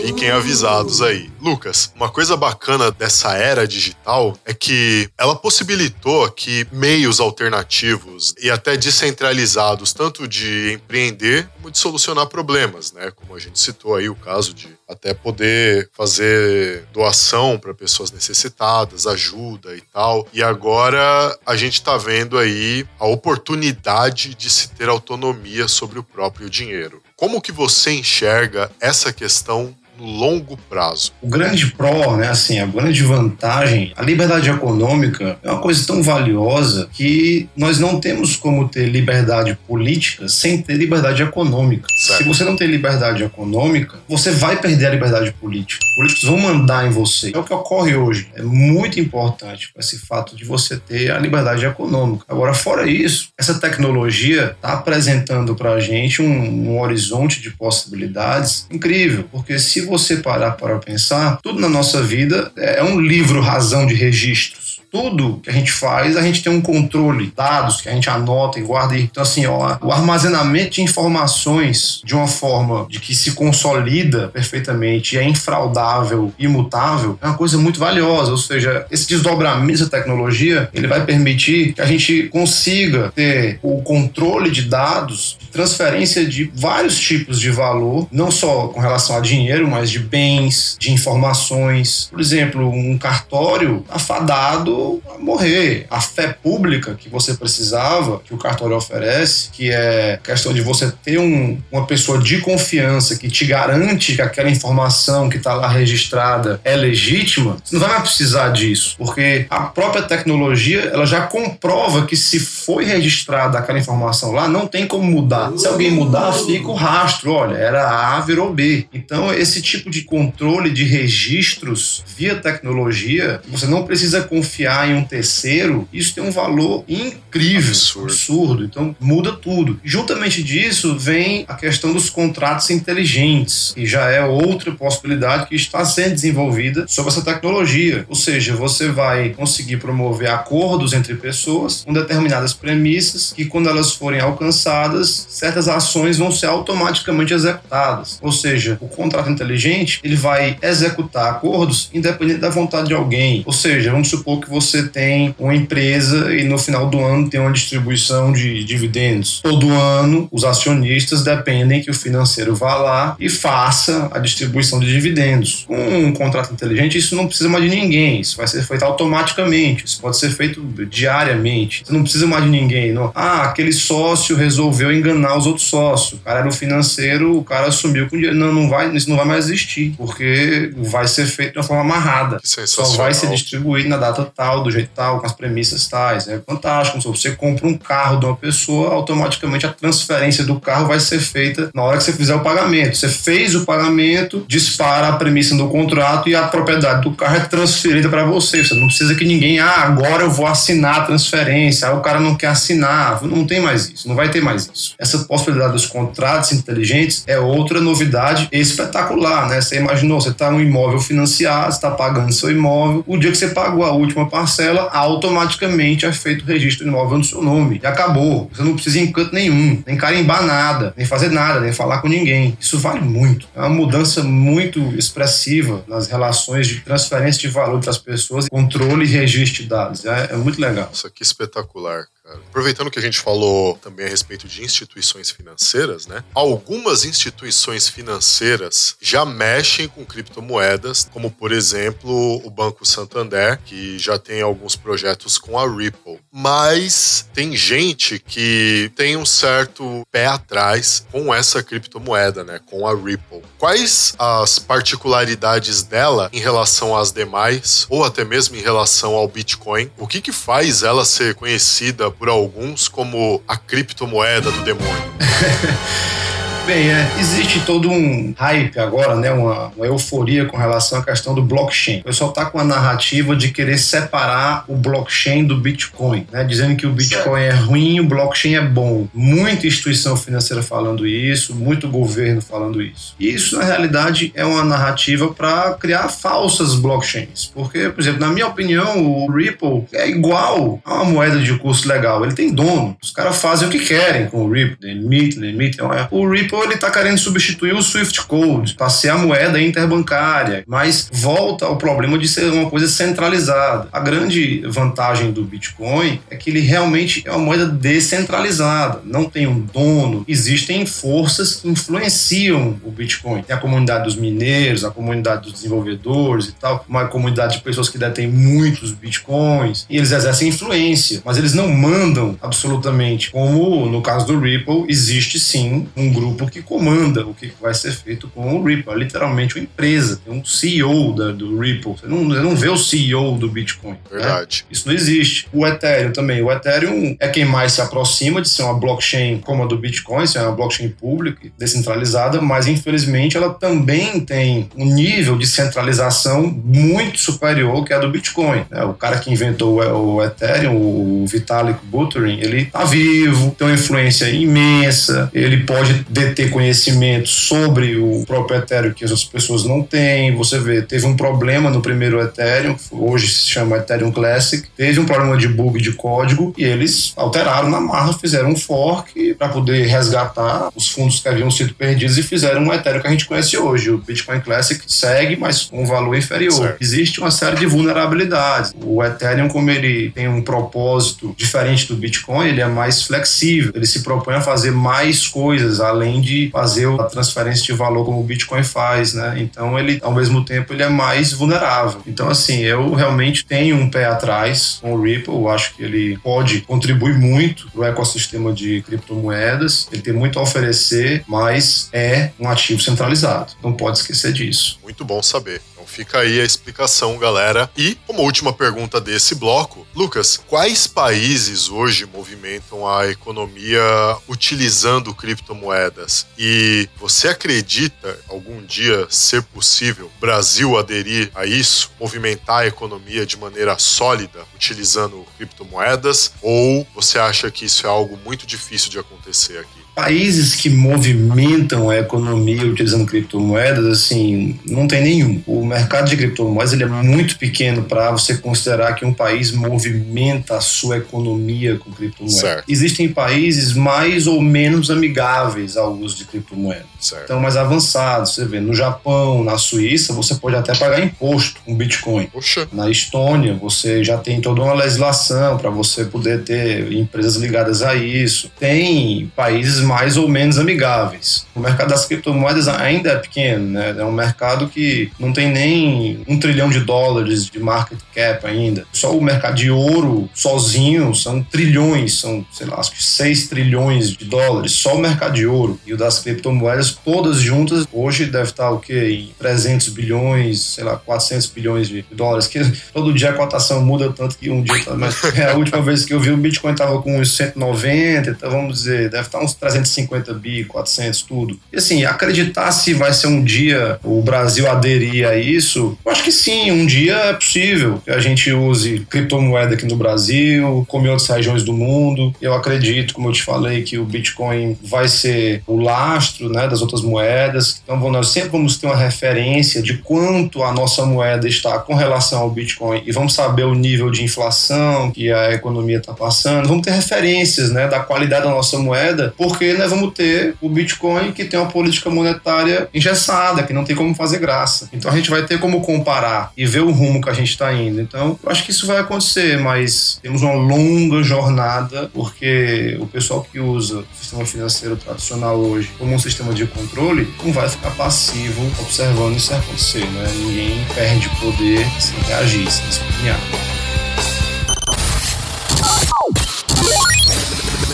Fiquem avisados aí. Lucas, uma coisa bacana dessa era digital é que ela possibilitou que meios alternativos e até descentralizados, tanto de empreender como de solucionar problemas, né? Como a gente citou aí o caso de até poder fazer doação para pessoas necessitadas, ajuda e tal. E agora a gente está vendo aí a oportunidade de se ter autonomia sobre o próprio dinheiro. Como que você enxerga essa questão no longo prazo. O grande pró, né, assim, a grande vantagem, a liberdade econômica é uma coisa tão valiosa que nós não temos como ter liberdade política sem ter liberdade econômica. Certo. Se você não tem liberdade econômica, você vai perder a liberdade política. Os políticos vão mandar em você. É o que ocorre hoje. É muito importante esse fato de você ter a liberdade econômica. Agora, fora isso, essa tecnologia está apresentando para a gente um, um horizonte de possibilidades incrível, porque se você parar para pensar, tudo na nossa vida é um livro razão de registros tudo que a gente faz, a gente tem um controle, dados que a gente anota e guarda. Então, assim, ó, o armazenamento de informações de uma forma de que se consolida perfeitamente, é infraudável, imutável, é uma coisa muito valiosa. Ou seja, esse desdobramento da tecnologia, ele vai permitir que a gente consiga ter o controle de dados, transferência de vários tipos de valor, não só com relação a dinheiro, mas de bens, de informações. Por exemplo, um cartório afadado morrer. A fé pública que você precisava, que o cartório oferece, que é questão de você ter um, uma pessoa de confiança que te garante que aquela informação que está lá registrada é legítima, você não vai mais precisar disso, porque a própria tecnologia ela já comprova que se foi registrada aquela informação lá, não tem como mudar. Se alguém mudar, fica o rastro. Olha, era A, virou B. Então, esse tipo de controle de registros via tecnologia, você não precisa confiar em um terceiro, isso tem um valor incrível, Absurdo. absurdo. Então, muda tudo. Juntamente disso, vem a questão dos contratos inteligentes, que já é outra possibilidade que está sendo desenvolvida sobre essa tecnologia. Ou seja, você vai conseguir promover acordos entre pessoas com determinadas premissas que, quando elas forem alcançadas, certas ações vão ser automaticamente executadas. Ou seja, o contrato inteligente ele vai executar acordos independente da vontade de alguém. Ou seja, vamos supor que você tem uma empresa e no final do ano tem uma distribuição de dividendos. Todo ano, os acionistas dependem que o financeiro vá lá e faça a distribuição de dividendos. Com um contrato inteligente, isso não precisa mais de ninguém. Isso vai ser feito automaticamente. Isso pode ser feito diariamente. Você não precisa mais de ninguém. Não. Ah, aquele sócio resolveu enganar os outros sócios. O cara era o financeiro, o cara assumiu com dinheiro. Não, não vai, isso não vai mais existir, porque vai ser feito de uma forma amarrada. Que Só sensacional. vai ser distribuído na data tal, do jeito tal, com as premissas tais. É fantástico. Se você compra um carro de uma pessoa, automaticamente a transferência do carro vai ser feita na hora que você fizer o pagamento. Você fez o pagamento, dispara a premissa do contrato e a propriedade do carro é transferida para você. Você não precisa que ninguém, ah, agora eu vou assinar a transferência. Aí o cara não quer assinar. Não tem mais isso, não vai ter mais isso. Essa possibilidade dos contratos inteligentes é outra novidade espetacular, né? Você imaginou, você está um imóvel financiado, está pagando seu imóvel, o dia que você pagou a última parcela, automaticamente é feito o registro do imóvel no seu nome. E acabou. Você não precisa ir em canto nenhum, nem carimbar nada, nem fazer nada, nem falar com ninguém. Isso vale muito. É uma mudança muito expressiva nas relações de transferência de valor entre as pessoas, controle e registro de dados. É, é muito legal. Nossa, que espetacular. Aproveitando que a gente falou também a respeito de instituições financeiras, né? Algumas instituições financeiras já mexem com criptomoedas, como por exemplo o Banco Santander, que já tem alguns projetos com a Ripple. Mas tem gente que tem um certo pé atrás com essa criptomoeda, né? Com a Ripple. Quais as particularidades dela em relação às demais, ou até mesmo em relação ao Bitcoin? O que que faz ela ser conhecida por alguns como a criptomoeda do demônio? Bem, é, existe todo um hype agora, né, uma, uma euforia com relação à questão do blockchain. O pessoal tá com a narrativa de querer separar o blockchain do Bitcoin, né, dizendo que o Bitcoin é ruim, o blockchain é bom. Muita instituição financeira falando isso, muito governo falando isso. Isso, na realidade, é uma narrativa para criar falsas blockchains. Porque, por exemplo, na minha opinião, o Ripple é igual a uma moeda de curso legal. Ele tem dono. Os caras fazem o que querem com o Ripple. Limite, limite. O Ripple ele está querendo substituir o Swift Code para ser a moeda interbancária, mas volta ao problema de ser uma coisa centralizada. A grande vantagem do Bitcoin é que ele realmente é uma moeda descentralizada, não tem um dono. Existem forças que influenciam o Bitcoin. Tem a comunidade dos mineiros, a comunidade dos desenvolvedores e tal, uma comunidade de pessoas que detêm muitos Bitcoins e eles exercem influência, mas eles não mandam absolutamente. Como no caso do Ripple, existe sim um grupo que comanda o que vai ser feito com o Ripple. É literalmente uma empresa, tem um CEO da, do Ripple. Você não, você não vê o CEO do Bitcoin. né? Verdade. Isso não existe. O Ethereum também. O Ethereum é quem mais se aproxima de ser uma blockchain como a do Bitcoin, ser uma blockchain pública, e descentralizada, mas infelizmente ela também tem um nível de centralização muito superior que a do Bitcoin. né? O cara que inventou o Ethereum, o Vitalik Buterin, ele tá vivo, tem uma influência imensa, ele pode deter conhecimento sobre o próprio Ethereum que as outras pessoas não têm. Você vê, teve um problema no primeiro Ethereum, hoje se chama Ethereum Classic, teve um problema de bug de código e eles alteraram na marra, fizeram um fork para poder resgatar os fundos que haviam sido perdidos e fizeram um Ethereum que a gente conhece hoje. O Bitcoin Classic segue, mas com um valor inferior. Certo. Existe uma série de vulnerabilidades. O Ethereum, como ele tem um propósito diferente do Bitcoin, ele é mais flexível. Ele se propõe a fazer mais coisas além além de fazer a transferência de valor como o Bitcoin faz, né? Então ele, ao mesmo tempo, ele é mais vulnerável. Então, assim, eu realmente tenho um pé atrás com o Ripple. Eu acho que ele pode contribuir muito para o ecossistema de criptomoedas. Ele tem muito a oferecer, mas é um ativo centralizado. Não pode esquecer disso. Muito bom saber. Então fica aí a explicação, galera. E como última pergunta desse bloco, Lucas, quais países hoje movimentam a economia utilizando criptomoedas? E você acredita algum dia ser possível o Brasil aderir a isso, movimentar a economia de maneira sólida utilizando criptomoedas? Ou você acha que isso é algo muito difícil de acontecer aqui? Países que movimentam a economia utilizando criptomoedas, assim, não tem nenhum. O mercado de criptomoedas ele é muito pequeno para você considerar que um país movimenta a sua economia com criptomoedas. Certo. Existem países mais ou menos amigáveis ao uso de criptomoedas. Certo. Então, mais avançados. Você vê, no Japão, na Suíça, você pode até pagar imposto com Bitcoin. Poxa, Na Estônia, você já tem toda uma legislação para você poder ter empresas ligadas a isso. Tem países mais ou menos amigáveis. O mercado das criptomoedas ainda é pequeno, né? É um mercado que não tem nem um trilhão de dólares de market cap ainda. Só o mercado de ouro sozinho são trilhões, são, sei lá, acho que 6 trilhões de dólares. Só o mercado de ouro. E o das criptomoedas, todas juntas, hoje deve estar o quê? Em 300 bilhões, sei lá, 400 bilhões de dólares. Que todo dia a cotação muda tanto que um dia tá. Mas é, a última vez que eu vi o Bitcoin tava com uns 190, então vamos dizer, deve estar uns 350 bi, 400, tudo. E assim, acreditar se vai ser um dia o Brasil aderir a isso, eu acho que sim, um dia é possível que a gente use criptomoeda aqui no Brasil, como em outras regiões do mundo. Eu acredito, como eu te falei, que o Bitcoin vai ser o lastro né, das outras moedas. Então nós sempre vamos ter uma referência de quanto a nossa moeda está com relação ao Bitcoin e vamos saber o nível de inflação que a economia está passando. Vamos ter referências né, da qualidade da nossa moeda, porque nós vamos ter o Bitcoin que tem uma política monetária engessada, que não tem como fazer graça. Então a gente vai ter como comparar e ver o rumo que a gente está indo. Então eu acho que isso vai acontecer, mas temos uma longa jornada, porque o pessoal que usa o sistema financeiro tradicional hoje como um sistema de controle não vai ficar passivo observando isso acontecer, né? Ninguém perde poder sem reagir, sem espinhar.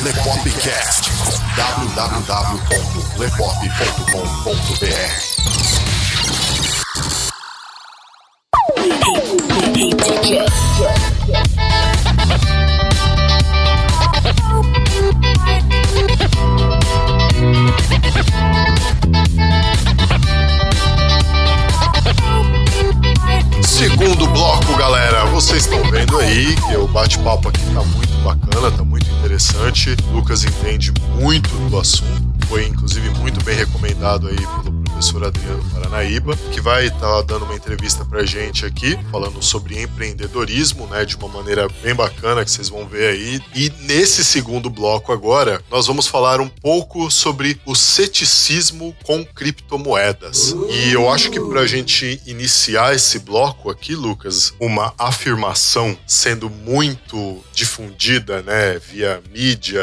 Lepopcast. www.lepop.com.br vocês estão vendo aí que o bate-papo aqui tá muito bacana, tá muito interessante. Lucas entende muito do assunto, foi inclusive muito bem recomendado aí pelo professor Adriano Paranaíba, que vai estar dando uma entrevista pra gente aqui, falando sobre empreendedorismo, né, de uma maneira bem bacana que vocês vão ver aí. E nesse segundo bloco agora, nós vamos falar um pouco sobre o ceticismo com criptomoedas. E eu acho que pra gente iniciar esse bloco aqui, Lucas, uma afirmação sendo muito difundida, né, via mídia,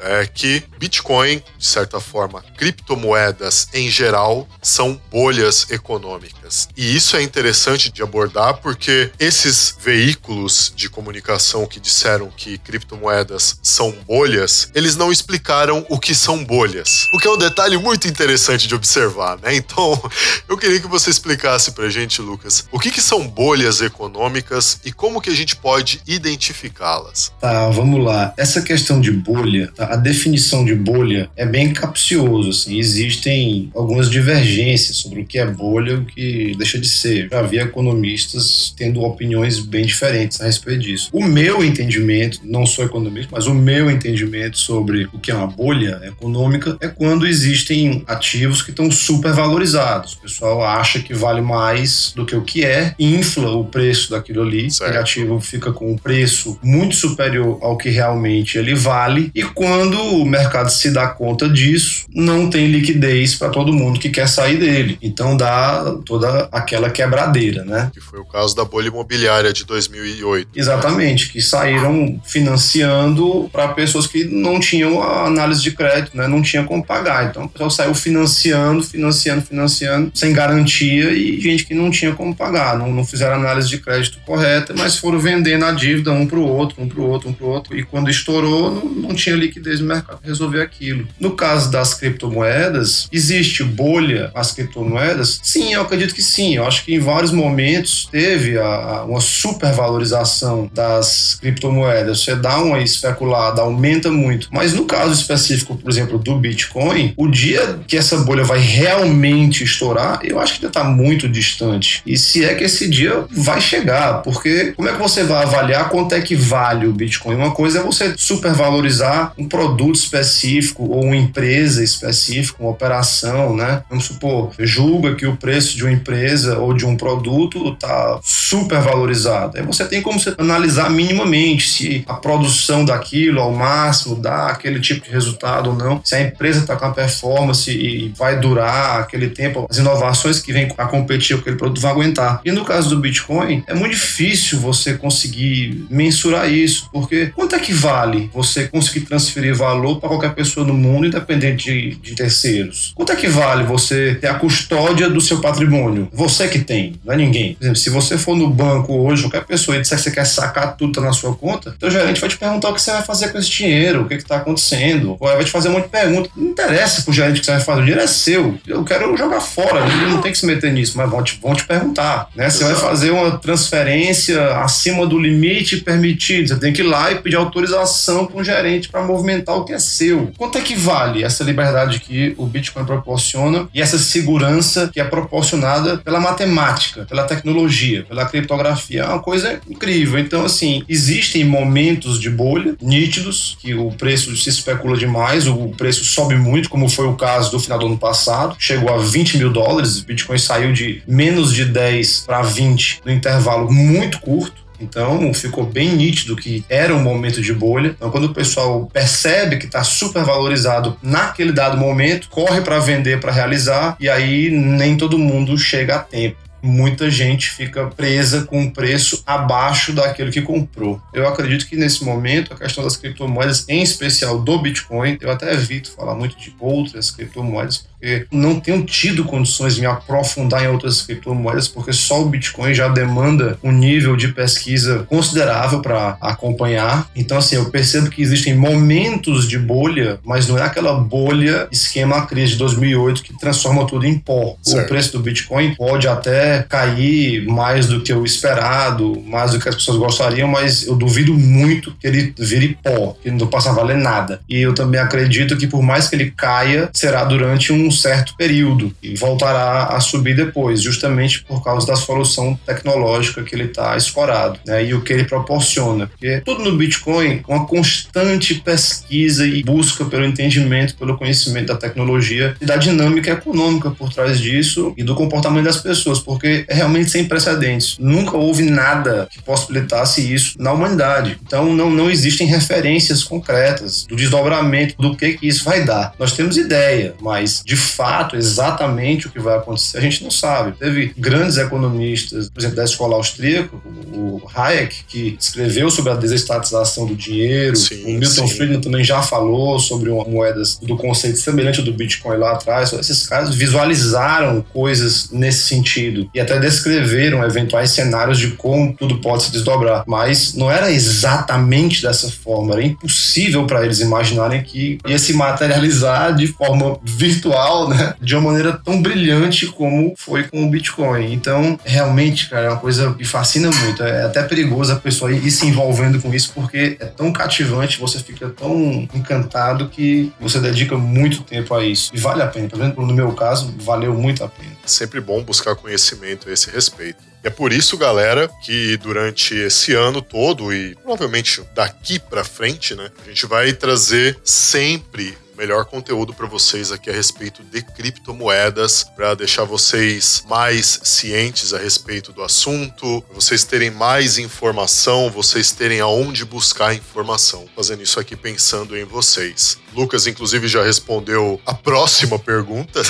é que Bitcoin, de certa forma, criptomoedas em geral, são bolhas econômicas. E isso é interessante de abordar porque esses veículos de comunicação que disseram que criptomoedas são bolhas, eles não explicaram o que são bolhas. O que é um detalhe muito interessante de observar, né? Então, eu queria que você explicasse pra gente, Lucas, o que, que são bolhas econômicas e como que a gente pode identificá-las. Tá, vamos lá. Essa questão de bolha, tá? a definição de bolha é bem capcioso, assim. Existem algumas divergências sobre o que é bolha e o que deixa de ser. Já havia economistas tendo opiniões bem diferentes a respeito disso. O meu entendimento, não sou economista, mas o meu entendimento sobre o que é uma bolha econômica é quando existem ativos que estão supervalorizados. O pessoal acha que vale mais do que o que é, infla o preço daquilo ali, Certo. aquele ativo fica com um preço muito superior ao que realmente ele vale, e quando o mercado se dá conta disso, não tem liquidez para todo mundo que quer sair dele. Então dá toda aquela quebradeira, né? Que foi o caso da bolha imobiliária de 2008. Exatamente, que saíram financiando para pessoas que não tinham a análise de crédito, né? Não tinha como pagar. Então o pessoal saiu financiando, financiando, financiando, sem garantia e gente que não tinha como pagar. Não, não fizeram análise de crédito correta, mas foram vendendo a dívida um para o outro, um para o outro, um para o outro. E quando estourou, não, não tinha liquidez no mercado para resolver aquilo. No caso das criptomoedas, existe bolha as criptomoedas? Sim, eu acredito que sim. Eu acho que em vários momentos teve a, a, uma supervalorização das criptomoedas. Você dá uma especulada, aumenta muito. Mas no caso específico, por exemplo, do Bitcoin, o dia que essa bolha vai realmente estourar, eu acho que ainda está muito distante. E se é que esse dia vai chegar, porque como é que você vai avaliar quanto é que vale o Bitcoin? Uma coisa é você supervalorizar um produto específico ou uma empresa específica, uma operação, né? Vamos supor, julga que o preço de uma empresa ou de um produto está super valorizado. Aí você tem como você analisar minimamente se a produção daquilo ao máximo dá aquele tipo de resultado ou não, se a empresa está com a performance e vai durar aquele tempo, as inovações que vêm a competir com aquele produto vão aguentar. E no caso do Bitcoin, é muito difícil você conseguir mensurar isso, porque quanto é que vale você conseguir transferir valor para qualquer pessoa no mundo, independente de, de terceiros? Quanto é que vale você ter a custódia do seu patrimônio? Você que tem, não é ninguém. Por exemplo, se você for no banco hoje, qualquer pessoa e disser que você quer sacar tudo tá na sua conta, teu gerente vai te perguntar o que você vai fazer com esse dinheiro, o que está acontecendo, vai te fazer um monte de perguntas. Não interessa pro gerente o que você vai fazer, o dinheiro é seu. Eu quero jogar fora, ele não tem que se meter nisso, mas vão te, vão te perguntar, né? Você vai fazer uma transferência acima do limite permitido, você tem que ir lá e pedir autorização para um gerente para movimentar o que é seu. Quanto é que vale essa liberdade que o Bitcoin proporciona e essa segurança que é proporcionada pela matemática, pela tecnologia, pela criptografia? É uma coisa incrível. Então, assim, existem momentos de bolha nítidos que o preço se especula demais, o preço sobe muito, como foi o caso do final do ano passado, chegou a 20 mil dólares, o Bitcoin saiu de menos de 10 para 20 no intervalo muito curto. Então ficou bem nítido que era um momento de bolha. Então, quando o pessoal percebe que está super valorizado naquele dado momento, corre para vender, para realizar, e aí nem todo mundo chega a tempo muita gente fica presa com um preço abaixo daquilo que comprou. Eu acredito que nesse momento a questão das criptomoedas, em especial do Bitcoin, eu até evito falar muito de outras criptomoedas, porque não tenho tido condições de me aprofundar em outras criptomoedas, porque só o Bitcoin já demanda um nível de pesquisa considerável para acompanhar. Então, assim, eu percebo que existem momentos de bolha, mas não é aquela bolha esquema crise de 2008 que transforma tudo em pó. Certo. O preço do Bitcoin pode até cair mais do que o esperado, mais do que as pessoas gostariam, mas eu duvido muito que ele vire pó, que não passa a valer nada. E eu também acredito que por mais que ele caia, será durante um certo período e voltará a subir depois, justamente por causa da solução tecnológica que ele está escorado né, e o que ele proporciona. Porque tudo no Bitcoin, uma constante pesquisa e busca pelo entendimento, pelo conhecimento da tecnologia e da dinâmica econômica por trás disso e do comportamento das pessoas, porque é realmente sem precedentes. Nunca houve nada que possibilitasse isso na humanidade. Então não, não existem referências concretas do desdobramento do que, que isso vai dar. Nós temos ideia, mas de fato exatamente o que vai acontecer a gente não sabe. Teve grandes economistas, por exemplo, da escola austríaca, o Hayek, que escreveu sobre a desestatização do dinheiro. Sim, o Milton sim. Friedman também já falou sobre moedas do conceito semelhante ao do Bitcoin lá atrás. Esses caras visualizaram coisas nesse sentido e até descreveram eventuais cenários de como tudo pode se desdobrar. Mas não era exatamente dessa forma. Era impossível para eles imaginarem que ia se materializar de forma virtual, né? De uma maneira tão brilhante como foi com o Bitcoin. Então, realmente, cara, é uma coisa que fascina muito. É até perigoso a pessoa ir se envolvendo com isso, porque é tão cativante, você fica tão encantado que você dedica muito tempo a isso. E vale a pena. Tá vendo? No meu caso, valeu muito a pena. É sempre bom buscar conhecimento a esse respeito. É por isso, galera, que durante esse ano todo e provavelmente daqui para frente, né, a gente vai trazer sempre melhor conteúdo para vocês aqui a respeito de criptomoedas, para deixar vocês mais cientes a respeito do assunto, vocês terem mais informação, vocês terem aonde buscar informação. Fazendo isso aqui pensando em vocês. Lucas, inclusive, já respondeu a próxima pergunta.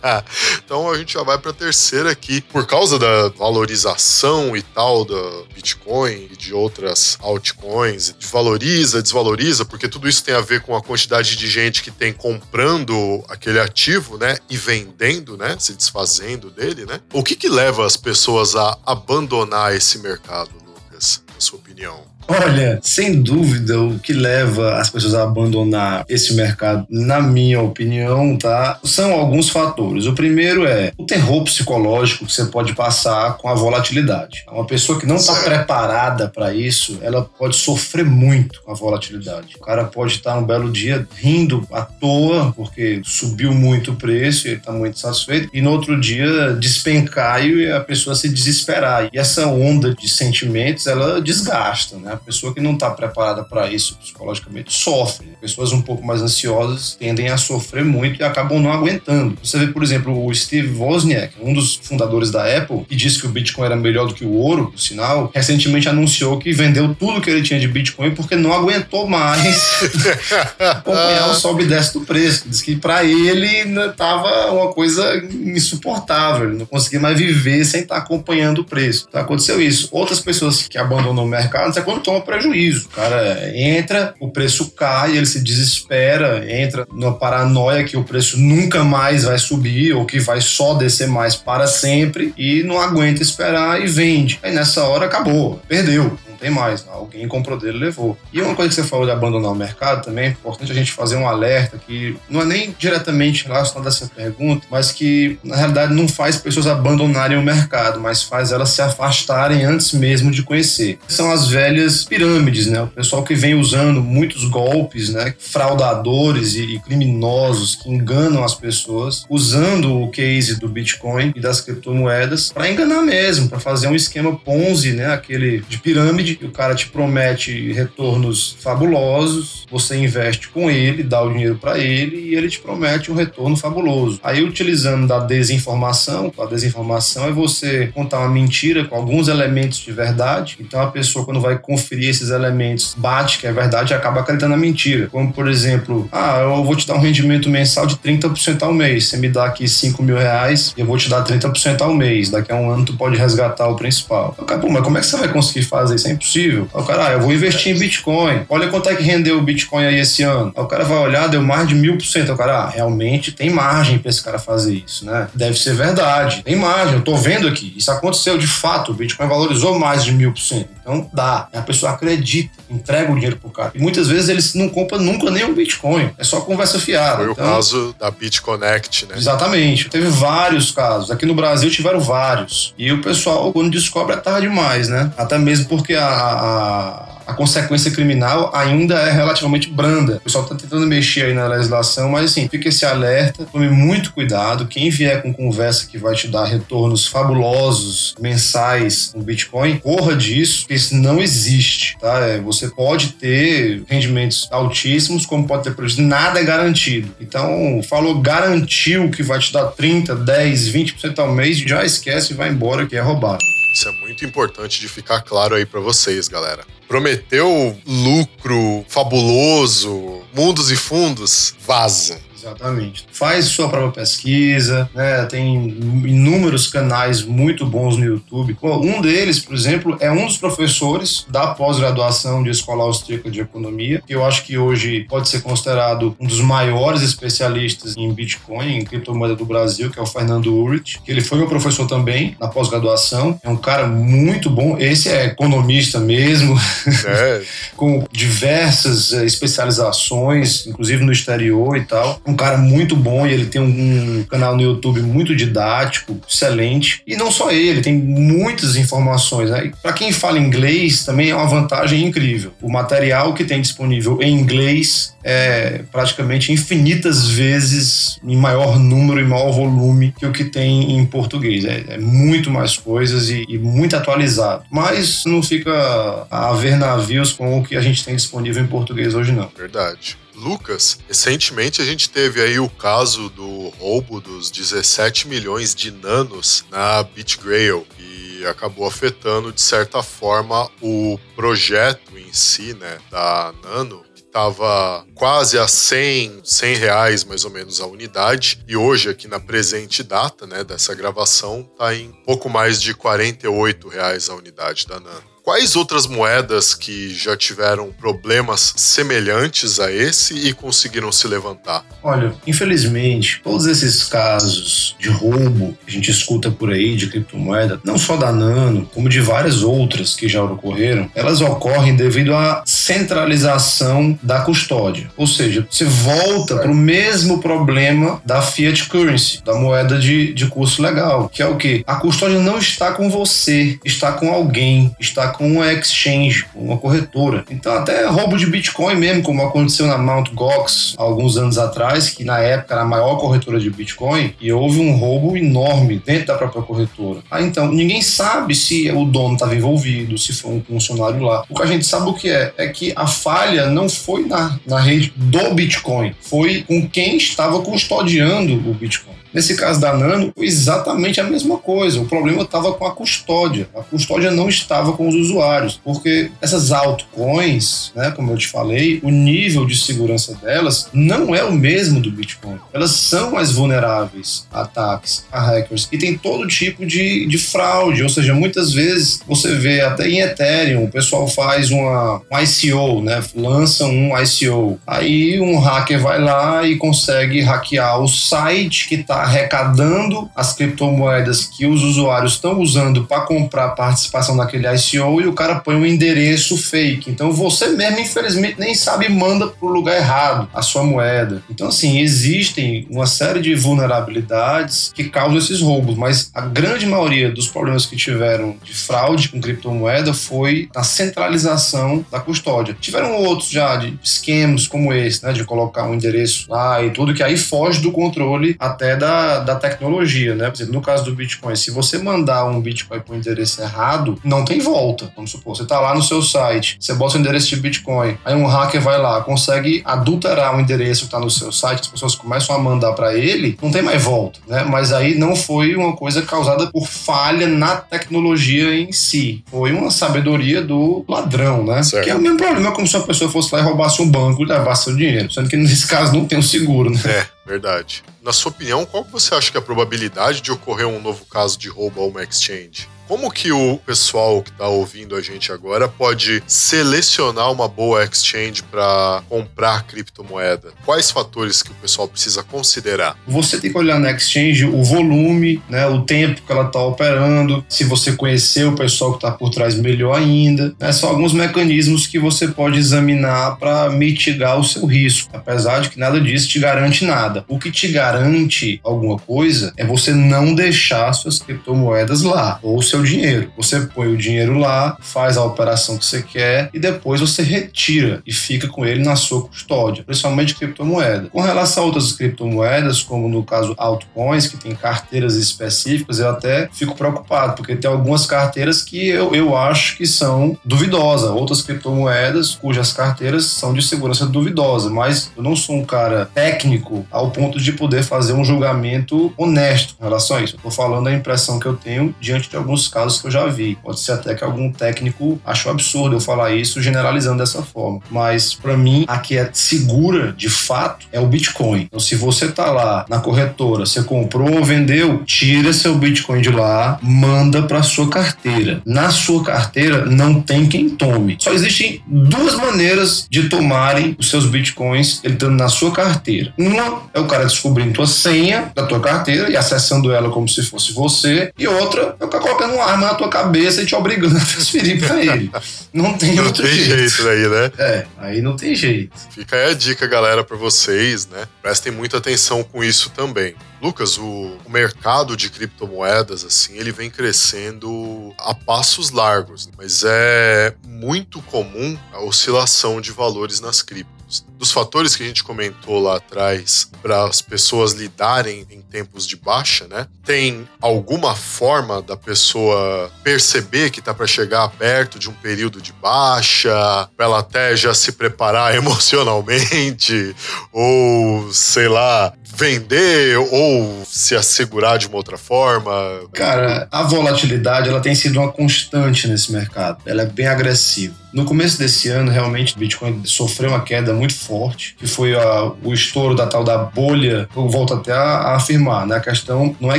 então a gente já vai para a terceira aqui. Por causa da valorização e tal da Bitcoin e de outras altcoins, valoriza, desvaloriza, porque tudo isso tem a ver com a quantidade de gente que tem comprando aquele ativo, né, e vendendo, né, se desfazendo dele, né? O que que leva as pessoas a abandonar esse mercado, Lucas, na sua opinião? Olha, sem dúvida, o que leva as pessoas a abandonar esse mercado, na minha opinião, tá? São alguns fatores. O primeiro é o terror psicológico que você pode passar com a volatilidade. Uma pessoa que não está preparada para isso, ela pode sofrer muito com a volatilidade. O cara pode estar um belo dia rindo à toa porque subiu muito o preço e ele está muito satisfeito, e no outro dia despencar e a pessoa se desesperar. E essa onda de sentimentos, ela desgasta, né? A pessoa que não está preparada para isso psicologicamente sofre. Pessoas um pouco mais ansiosas tendem a sofrer muito e acabam não aguentando. Você vê, por exemplo, o Steve Wozniak, um dos fundadores da Apple, que disse que o Bitcoin era melhor do que o ouro, por sinal, recentemente anunciou que vendeu tudo que ele tinha de Bitcoin porque não aguentou mais acompanhar o sobe e desce do preço. Diz que para ele estava uma coisa insuportável, ele não conseguia mais viver sem estar tá acompanhando o preço. Então aconteceu isso. Outras pessoas que abandonam o mercado, é quando toma prejuízo. O cara entra, o preço cai, ele se desespera, entra numa paranoia que o preço nunca mais vai subir ou que vai só descer mais para sempre e não aguenta esperar e vende. Aí nessa hora acabou, perdeu tem mais. Alguém comprou dele levou. E uma coisa que você falou de abandonar o mercado também, é importante a gente fazer um alerta que não é nem diretamente relacionado a essa pergunta, mas que na realidade não faz pessoas abandonarem o mercado, mas faz elas se afastarem antes mesmo de conhecer. São as velhas pirâmides, né? O pessoal que vem usando muitos golpes, né? Fraudadores e criminosos que enganam as pessoas, usando o case do Bitcoin e das criptomoedas para enganar mesmo, para fazer um esquema Ponzi, né? Aquele de pirâmide o cara te promete retornos fabulosos, você investe com ele, dá o dinheiro para ele e ele te promete um retorno fabuloso. Aí, utilizando da desinformação, a desinformação é você contar uma mentira com alguns elementos de verdade. Então, a pessoa, quando vai conferir esses elementos, bate que é verdade acaba acreditando na mentira. Como, por exemplo, ah, eu vou te dar um rendimento mensal de 30% ao mês. Você me dá aqui 5 mil reais e eu vou te dar 30% ao mês. Daqui a um ano tu pode resgatar o principal. Eu, cara, mas como é que você vai conseguir fazer isso? É impossível. Aí o cara, ah, eu vou investir em Bitcoin. Olha quanto é que rendeu o Bitcoin aí esse ano. Aí o cara vai olhar, deu mais de mil por cento. Aí o cara, ah, realmente tem margem para esse cara fazer isso, né? Deve ser verdade. Tem margem, eu tô vendo aqui. Isso aconteceu de fato. O Bitcoin valorizou mais de mil por cento. Então dá. A pessoa acredita, entrega o dinheiro pro cara. E muitas vezes eles não compram nunca nem um Bitcoin. É só conversa fiada. Foi então, o caso da BitConnect, né? Exatamente. Teve vários casos. Aqui no Brasil tiveram vários. E o pessoal, quando descobre, é tarde demais, né? Até mesmo porque a, a a consequência criminal ainda é relativamente branda. O pessoal está tentando mexer aí na legislação, mas assim, fica esse alerta, tome muito cuidado. Quem vier com conversa que vai te dar retornos fabulosos mensais no Bitcoin, corra disso, porque isso não existe, tá? É, você pode ter rendimentos altíssimos, como pode ter prejuízo, nada é garantido. Então, falou garantiu que vai te dar 30, 10, 20% ao mês, já esquece e vai embora que é roubado. Isso é muito importante de ficar claro aí para vocês, galera. Prometeu lucro fabuloso, mundos e fundos, vaza. Exatamente. Faz sua própria pesquisa, né? Tem inúmeros canais muito bons no YouTube. Um deles, por exemplo, é um dos professores da pós-graduação de Escola Austríaca de Economia, que eu acho que hoje pode ser considerado um dos maiores especialistas em Bitcoin, em criptomoeda do Brasil, que é o Fernando Urich, que ele foi meu professor também na pós-graduação. É um cara muito bom. Esse é economista mesmo, é. com diversas eh, especializações, inclusive no exterior e tal um cara muito bom e ele tem um canal no YouTube muito didático, excelente. E não só ele, tem muitas informações. Né? Para quem fala inglês, também é uma vantagem incrível. O material que tem disponível em inglês é praticamente infinitas vezes em maior número e maior volume que o que tem em português. É, é muito mais coisas e, e, muito atualizado. Mas não fica a ver navios com o que a gente tem disponível em português hoje, não. Verdade. Lucas, recentemente a gente teve aí o caso do roubo dos 17 milhões de nanos na BitGrail e acabou afetando de certa forma o projeto em si, né, da Nano, estava quase a 100, 100 reais mais ou menos a unidade e hoje aqui na presente data, né, dessa gravação, está em pouco mais de 48 reais a unidade da Nano. Quais outras moedas que já tiveram problemas semelhantes a esse e conseguiram se levantar? Olha, infelizmente, todos esses casos de roubo que a gente escuta por aí de criptomoeda, não só da Nano, como de várias outras que já ocorreram, elas ocorrem devido à centralização da custódia. Ou seja, você volta para o mesmo problema da fiat currency, da moeda de, de curso legal, que é o que? A custódia não está com você, está com alguém, está com uma exchange, uma corretora. Então, até roubo de Bitcoin mesmo, como aconteceu na Mt. Gox alguns anos atrás, que na época era a maior corretora de Bitcoin, e houve um roubo enorme dentro da própria corretora. Ah, então, ninguém sabe se o dono estava envolvido, se foi um funcionário lá. O que a gente sabe o que é, é que a falha não foi na, na rede do Bitcoin, foi com quem estava custodiando o Bitcoin. Nesse caso da Nano, foi exatamente a mesma coisa. O problema estava com a custódia. A custódia não estava com os usuários, porque essas altcoins, né, como eu te falei, o nível de segurança delas não é o mesmo do Bitcoin. Elas são mais vulneráveis a ataques, a hackers, e tem todo tipo de, de fraude. Ou seja, muitas vezes você vê até em Ethereum, o pessoal faz uma, um ICO, né, lança um ICO. Aí um hacker vai lá e consegue hackear o site que está arrecadando as criptomoedas que os usuários estão usando para comprar participação naquele ICO e o cara põe um endereço fake. Então você mesmo, infelizmente, nem sabe manda para o lugar errado a sua moeda. Então, assim, existem uma série de vulnerabilidades que causam esses roubos, mas a grande maioria dos problemas que tiveram de fraude com criptomoeda foi na centralização da custódia. Tiveram outros já de esquemas como esse, né, de colocar um endereço lá e tudo, que aí foge do controle até da da, tecnologia, né? Por exemplo, no caso do Bitcoin, se você mandar um Bitcoin para endereço errado, não tem volta. Vamos supor, você está lá no seu site, você bota o endereço de Bitcoin, aí um hacker vai lá, consegue adulterar o endereço que está no seu site, as pessoas começam a mandar para ele, não tem mais volta, né? Mas aí não foi uma coisa causada por falha na tecnologia em si, foi uma sabedoria do ladrão, né? Certo. Que é o mesmo problema como se uma pessoa fosse lá e roubasse um banco e levasse seu dinheiro, sendo que nesse caso não tem um seguro, né? É, verdade. Na sua opinião, qual você acha que é a probabilidade de ocorrer um novo caso de roubo a uma exchange? Como que o pessoal que está ouvindo a gente agora pode selecionar uma boa exchange para comprar criptomoeda? Quais fatores que o pessoal precisa considerar? Você tem que olhar na exchange o volume, né, o tempo que ela está operando, se você conhecer o pessoal que está por trás, melhor ainda. Né, são alguns mecanismos que você pode examinar para mitigar o seu risco, apesar de que nada disso te garante nada. O que te garante alguma coisa é você não deixar suas criptomoedas lá ou seu dinheiro. Você põe o dinheiro lá, faz a operação que você quer e depois você retira e fica com ele na sua custódia, principalmente criptomoeda. Com relação a outras criptomoedas, como no caso altcoins, que tem carteiras específicas, eu até fico preocupado, porque tem algumas carteiras que eu, eu acho que são duvidosas, outras criptomoedas cujas carteiras são de segurança duvidosa, mas eu não sou um cara técnico ao ponto de poder fazer um julgamento honesto em relação a isso. Tô falando a impressão que eu tenho diante de alguns casos que eu já vi. Pode ser até que algum técnico achou absurdo eu falar isso generalizando dessa forma. Mas para mim, a que é segura de fato é o Bitcoin. Então, se você tá lá na corretora, você comprou ou vendeu, tira seu Bitcoin de lá, manda para sua carteira. Na sua carteira não tem quem tome. Só existem duas maneiras de tomarem os seus Bitcoins entrando na sua carteira. Uma é o cara descobrindo tua senha da tua carteira e acessando ela como se fosse você, e outra é o cara colocando uma arma na tua cabeça e te obrigando a transferir para ele. Não tem Não outro tem jeito. jeito daí, né? É, aí não tem jeito. Fica aí a dica, galera, para vocês, né? Prestem muita atenção com isso também. Lucas, o, o mercado de criptomoedas, assim, ele vem crescendo a passos largos, mas é muito comum a oscilação de valores nas criptos. Dos fatores que a gente comentou lá atrás para as pessoas lidarem em tempos de baixa, né? Tem alguma forma da pessoa perceber que tá para chegar perto de um período de baixa, pra ela até já se preparar emocionalmente, ou sei lá, vender ou se assegurar de uma outra forma? Cara, a volatilidade ela tem sido uma constante nesse mercado. Ela é bem agressiva. No começo desse ano, realmente, o Bitcoin sofreu uma queda muito forte, que foi a, o estouro da tal da bolha. Eu volto até a, a, afirmar, né? A questão não é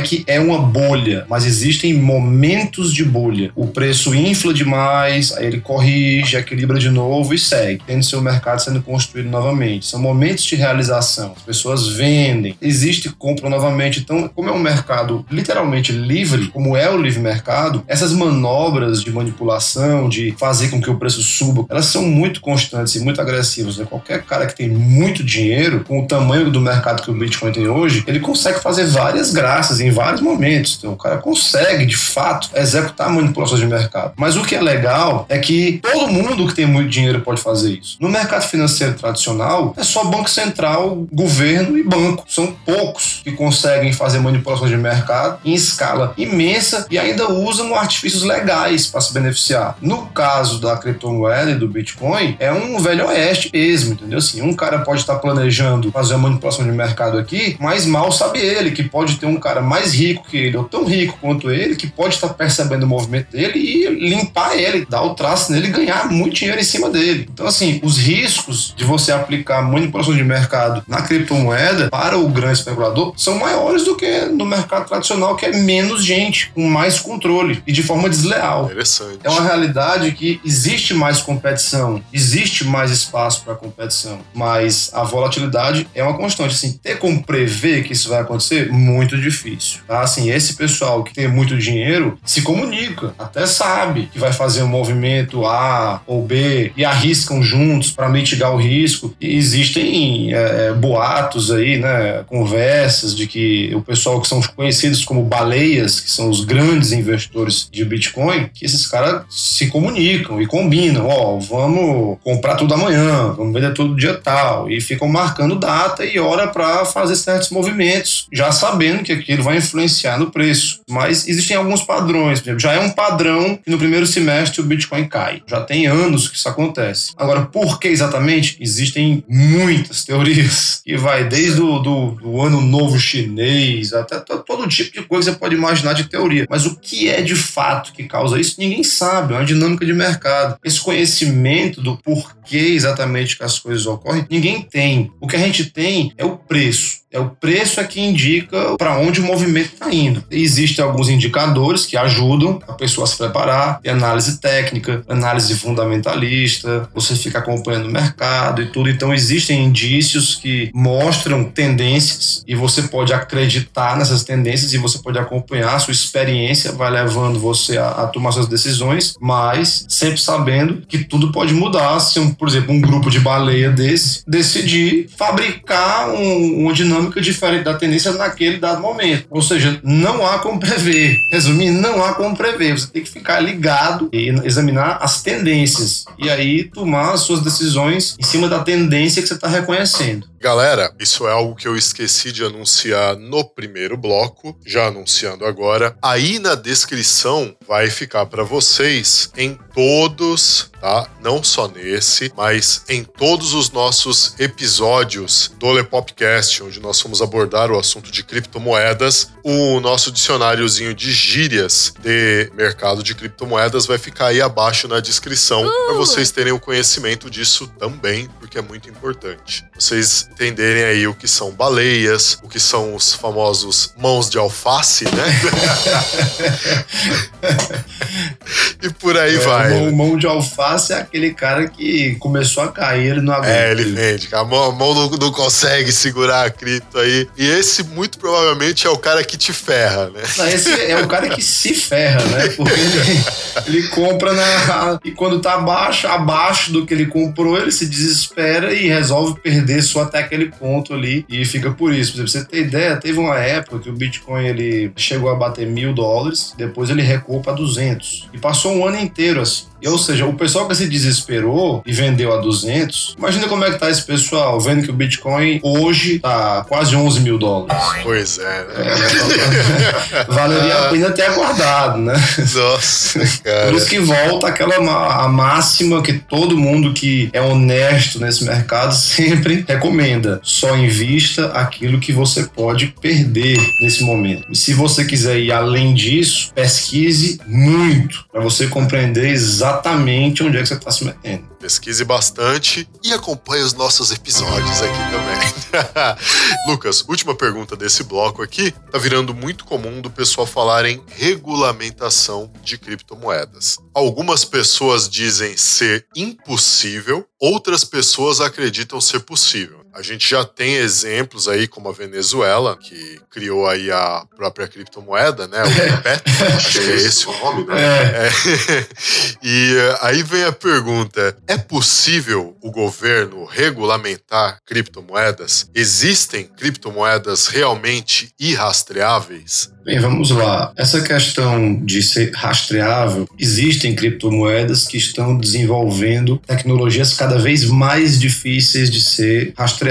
que é uma bolha, mas existem momentos de bolha. O preço infla demais, aí ele corrige, equilibra de novo e segue, tendo seu mercado sendo construído novamente. São momentos de realização. As pessoas vendem, existe compra novamente. Então, como é um mercado literalmente livre, como é o livre mercado, essas manobras de manipulação, de fazer com que o preço suba, elas são muito constantes e muito agressivas. Né? Qualquer cara que tem muito dinheiro, com o tamanho do mercado que o Bitcoin tem hoje, ele consegue fazer várias graças em vários momentos. Então, o cara consegue, de fato, executar manipulações de mercado. Mas o que é legal é que todo mundo que tem muito dinheiro pode fazer isso. No mercado financeiro tradicional, é só Banco Central, governo e banco. São poucos que conseguem fazer manipulações de mercado em escala imensa e ainda usam artifícios legais para se beneficiar. No caso da criptomoeda, e do Bitcoin é um velho oeste mesmo, entendeu? Assim, um cara pode estar planejando fazer uma manipulação de mercado aqui, mas mal sabe ele que pode ter um cara mais rico que ele, ou tão rico quanto ele, que pode estar percebendo o movimento dele e limpar ele, dar o traço nele e ganhar muito dinheiro em cima dele. Então, assim, os riscos de você aplicar manipulação de mercado na criptomoeda para o grande especulador são maiores do que no mercado tradicional, que é menos gente, com mais controle e de forma desleal. Interessante. É uma realidade que existe mais competição, existe mais espaço para competição, mas a volatilidade é uma constante. Assim, ter como prever que isso vai acontecer, muito difícil. Tá? Assim, esse pessoal que tem muito dinheiro se comunica, até sabe que vai fazer um movimento A ou B e arriscam juntos para mitigar o risco. E existem é, boatos aí, né, conversas de que o pessoal que são conhecidos como baleias, que são os grandes investidores de Bitcoin, que esses caras se comunicam e combinam ó, vamos comprar tudo amanhã, vamos vender tudo dia tal, e ficam marcando data e hora para fazer certos movimentos, já sabendo que aquilo vai influenciar no preço. Mas existem alguns padrões, já é um padrão que no primeiro semestre o Bitcoin cai. Já tem anos que isso acontece. Agora, por que exatamente? Existem muitas teorias, que vai desde o do, do ano novo chinês até todo tipo de coisa que você pode imaginar de teoria. Mas o que é de fato que causa isso, ninguém sabe, é uma dinâmica de mercado. Conhecimento do porquê exatamente que as coisas ocorrem, ninguém tem. O que a gente tem é o preço. É o preço é que indica para onde o movimento está indo. Existem alguns indicadores que ajudam a pessoa a se preparar, análise técnica, análise fundamentalista, você fica acompanhando o mercado e tudo. Então existem indícios que mostram tendências e você pode acreditar nessas tendências e você pode acompanhar a sua experiência, vai levando você a, a tomar suas decisões, mas sempre sabendo que tudo pode mudar se, um, por exemplo, um grupo de baleia desse decidir fabricar um, uma dinâmica diferente da tendência naquele dado momento. Ou seja, não há como prever. Resumindo, não há como prever. Você tem que ficar ligado e examinar as tendências. E aí tomar as suas decisões em cima da tendência que você está reconhecendo. Galera, isso é algo que eu esqueci de anunciar no primeiro bloco, já anunciando agora. Aí na descrição vai ficar para vocês em todos, tá? Não só nesse, mas em todos os nossos episódios do Lepopcast, onde nós fomos abordar o assunto de criptomoedas, o nosso dicionáriozinho de gírias de mercado de criptomoedas vai ficar aí abaixo na descrição uh! para vocês terem o conhecimento disso também, porque é muito importante. Vocês entenderem aí o que são baleias, o que são os famosos mãos de alface, né? e por aí é, vai. O mão, mão, de alface é aquele cara que começou a cair, ele não aguenta. É, ele vende. A mão, a mão não, não, consegue segurar a cripto aí. E esse, muito provavelmente, é o cara que te ferra, né? Não, esse é o cara que se ferra, né? Porque ele, ele compra na. E quando tá abaixo, abaixo do que ele comprou, ele se desespera e resolve perder só até aquele ponto ali e fica por isso. Exemplo, você ter ideia, teve uma época que o Bitcoin ele chegou a bater mil dólares, depois ele recuou para 200 e passou um ano inteiro assim. E, ou seja, o pessoal que se desesperou e vendeu a 200, imagina como é que tá esse pessoal vendo que o Bitcoin hoje tá quase 11 mil dólares. Pois é, né? É, valeria a pena ter aguardado, né? Nossa, cara. Por isso que volta aquela a máxima que todo mundo que é honesto nesse mercado sempre recomenda. Só invista aquilo que você pode perder nesse momento. E se você quiser ir além disso, pesquise muito para você compreender exatamente onde é que você está se metendo. Pesquise bastante e acompanhe os nossos episódios aqui também. Lucas, última pergunta desse bloco aqui. Tá virando muito comum do pessoal falar em regulamentação de criptomoedas. Algumas pessoas dizem ser impossível, outras pessoas acreditam ser possível. A gente já tem exemplos aí, como a Venezuela, que criou aí a própria criptomoeda, né? O Petro, acho que é esse o nome, né? É. É. E eh, aí vem a pergunta: é possível o governo regulamentar criptomoedas? Existem criptomoedas realmente irrastreáveis? Bem, vamos lá. Essa questão de ser rastreável, existem criptomoedas que estão desenvolvendo tecnologias cada vez mais difíceis de ser rastreáveis.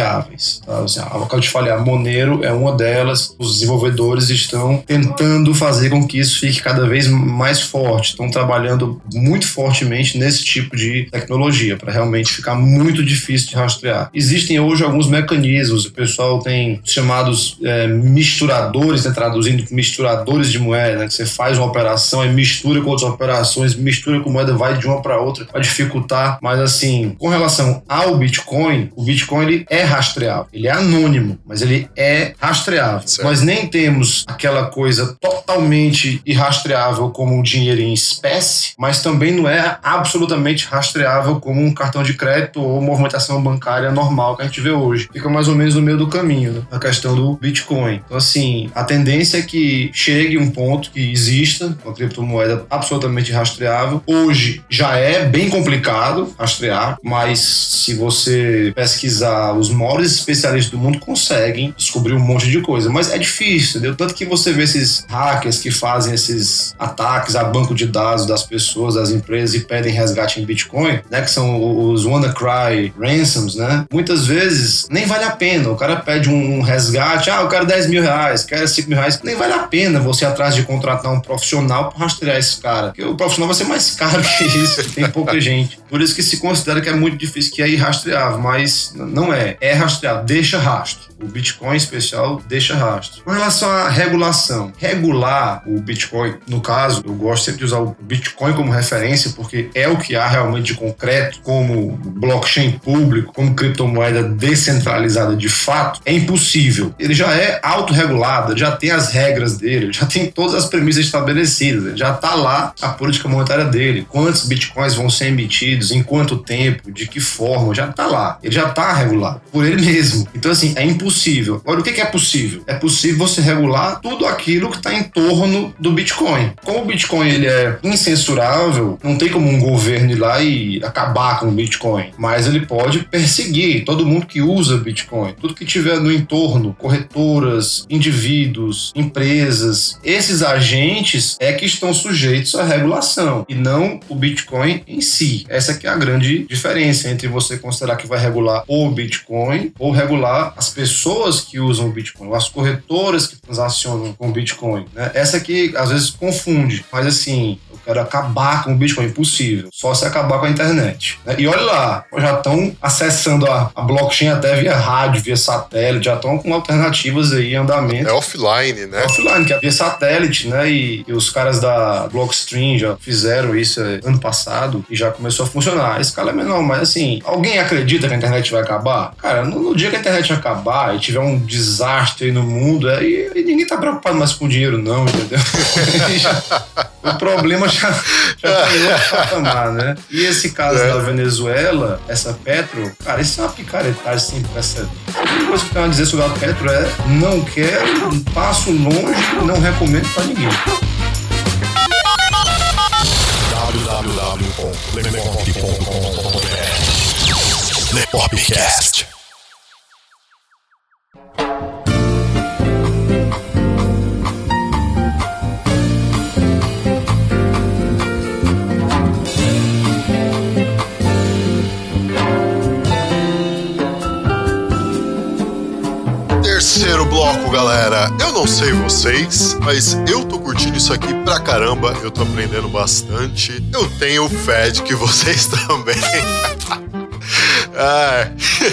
Tá? Assim, a que eu te falei, a Monero é uma delas. Os desenvolvedores estão tentando fazer com que isso fique cada vez mais forte. Estão trabalhando muito fortemente nesse tipo de tecnologia para realmente ficar muito difícil de rastrear. Existem hoje alguns mecanismos. O pessoal tem chamados é, misturadores, né, traduzindo misturadores de moeda, né, que você faz uma operação e mistura com outras operações, mistura com moeda, vai de uma para outra para dificultar. Mas assim, com relação ao Bitcoin, o Bitcoin ele é rastreável, ele é anônimo, mas ele é rastreável. Certo. Nós nem temos aquela coisa totalmente irrastreável como um dinheiro em espécie, mas também não é absolutamente rastreável como um cartão de crédito ou movimentação bancária normal que a gente vê hoje. Fica mais ou menos no meio do caminho, né? A questão do Bitcoin. Então, assim, a tendência é que chegue um ponto que exista uma criptomoeda absolutamente rastreável. Hoje já é bem complicado rastrear, mas se você pesquisar, os maiores especialistas do mundo conseguem descobrir um monte de coisa. Mas é difícil, entendeu? Tanto que você vê esses hackers que fazem esses ataques a banco de dados das pessoas, das empresas e pedem resgate em Bitcoin, né? Que são os WannaCry ransoms, né? Muitas vezes nem vale a pena. O cara pede um resgate, ah, eu quero 10 mil reais, quero 5 mil reais. Nem vale a pena você atrás de contratar um profissional para rastrear esse cara. Porque o profissional vai ser mais caro que isso, tem pouca gente. Por isso que se considera que é muito difícil, que é irrastreável, mas não é. É rastreável, deixa rastro. O Bitcoin em especial deixa rastro. Com relação à regulação, regular o Bitcoin, no caso, eu gosto sempre de usar o Bitcoin como referência, porque é o que há realmente de concreto, como blockchain público, como criptomoeda descentralizada de fato, é impossível. Ele já é autorregulado, já tem as regras dele, já tem todas as premissas estabelecidas, ele já está lá a política monetária dele, quantos bitcoins vão ser emitidos, em quanto tempo, de que forma, já está lá. Ele já está regulado por ele mesmo. Então, assim, é impossível. Agora, o que é possível? É possível você regular tudo aquilo que está em torno do Bitcoin. Como o Bitcoin ele é incensurável, não tem como um governo ir lá e acabar com o Bitcoin, mas ele pode perseguir todo mundo que usa Bitcoin, tudo que tiver no entorno, corretoras, indivíduos, empresas, esses agentes é que estão sujeitos à regulação e não o Bitcoin em si. Essa que é a grande diferença entre você considerar que vai regular o Bitcoin ou regular as pessoas que usam o Bitcoin, as corretoras que transacionam com o Bitcoin. Né? Essa que às vezes confunde, mas assim, quero acabar com o Bitcoin, impossível. Só se acabar com a internet. né? E olha lá, já estão acessando a, a blockchain até via rádio, via satélite, já estão com alternativas aí em andamento. É offline, né? Offline, que é via satélite, né? E, e os caras da Blockstream já fizeram isso é, ano passado e já começou a funcionar. A escala é menor, mas assim, alguém acredita que a internet vai acabar? Cara, no, no dia que a internet acabar e tiver um desastre aí no mundo, aí, ninguém tá preocupado mais com dinheiro, não, entendeu? O problema já, já tá em outro patamar, né? E esse caso É. da Venezuela, essa Petro, cara, isso é uma picaretagem sem precedentes. A única coisa que eu tenho a dizer sobre a Petro é não quero, passo longe, não recomendo pra ninguém. www.lepop.com.br Lepopcast. Terceiro bloco, galera. Eu não sei vocês, mas eu tô curtindo isso aqui pra caramba. Eu tô aprendendo bastante. Eu tenho fé de que vocês também. Ah,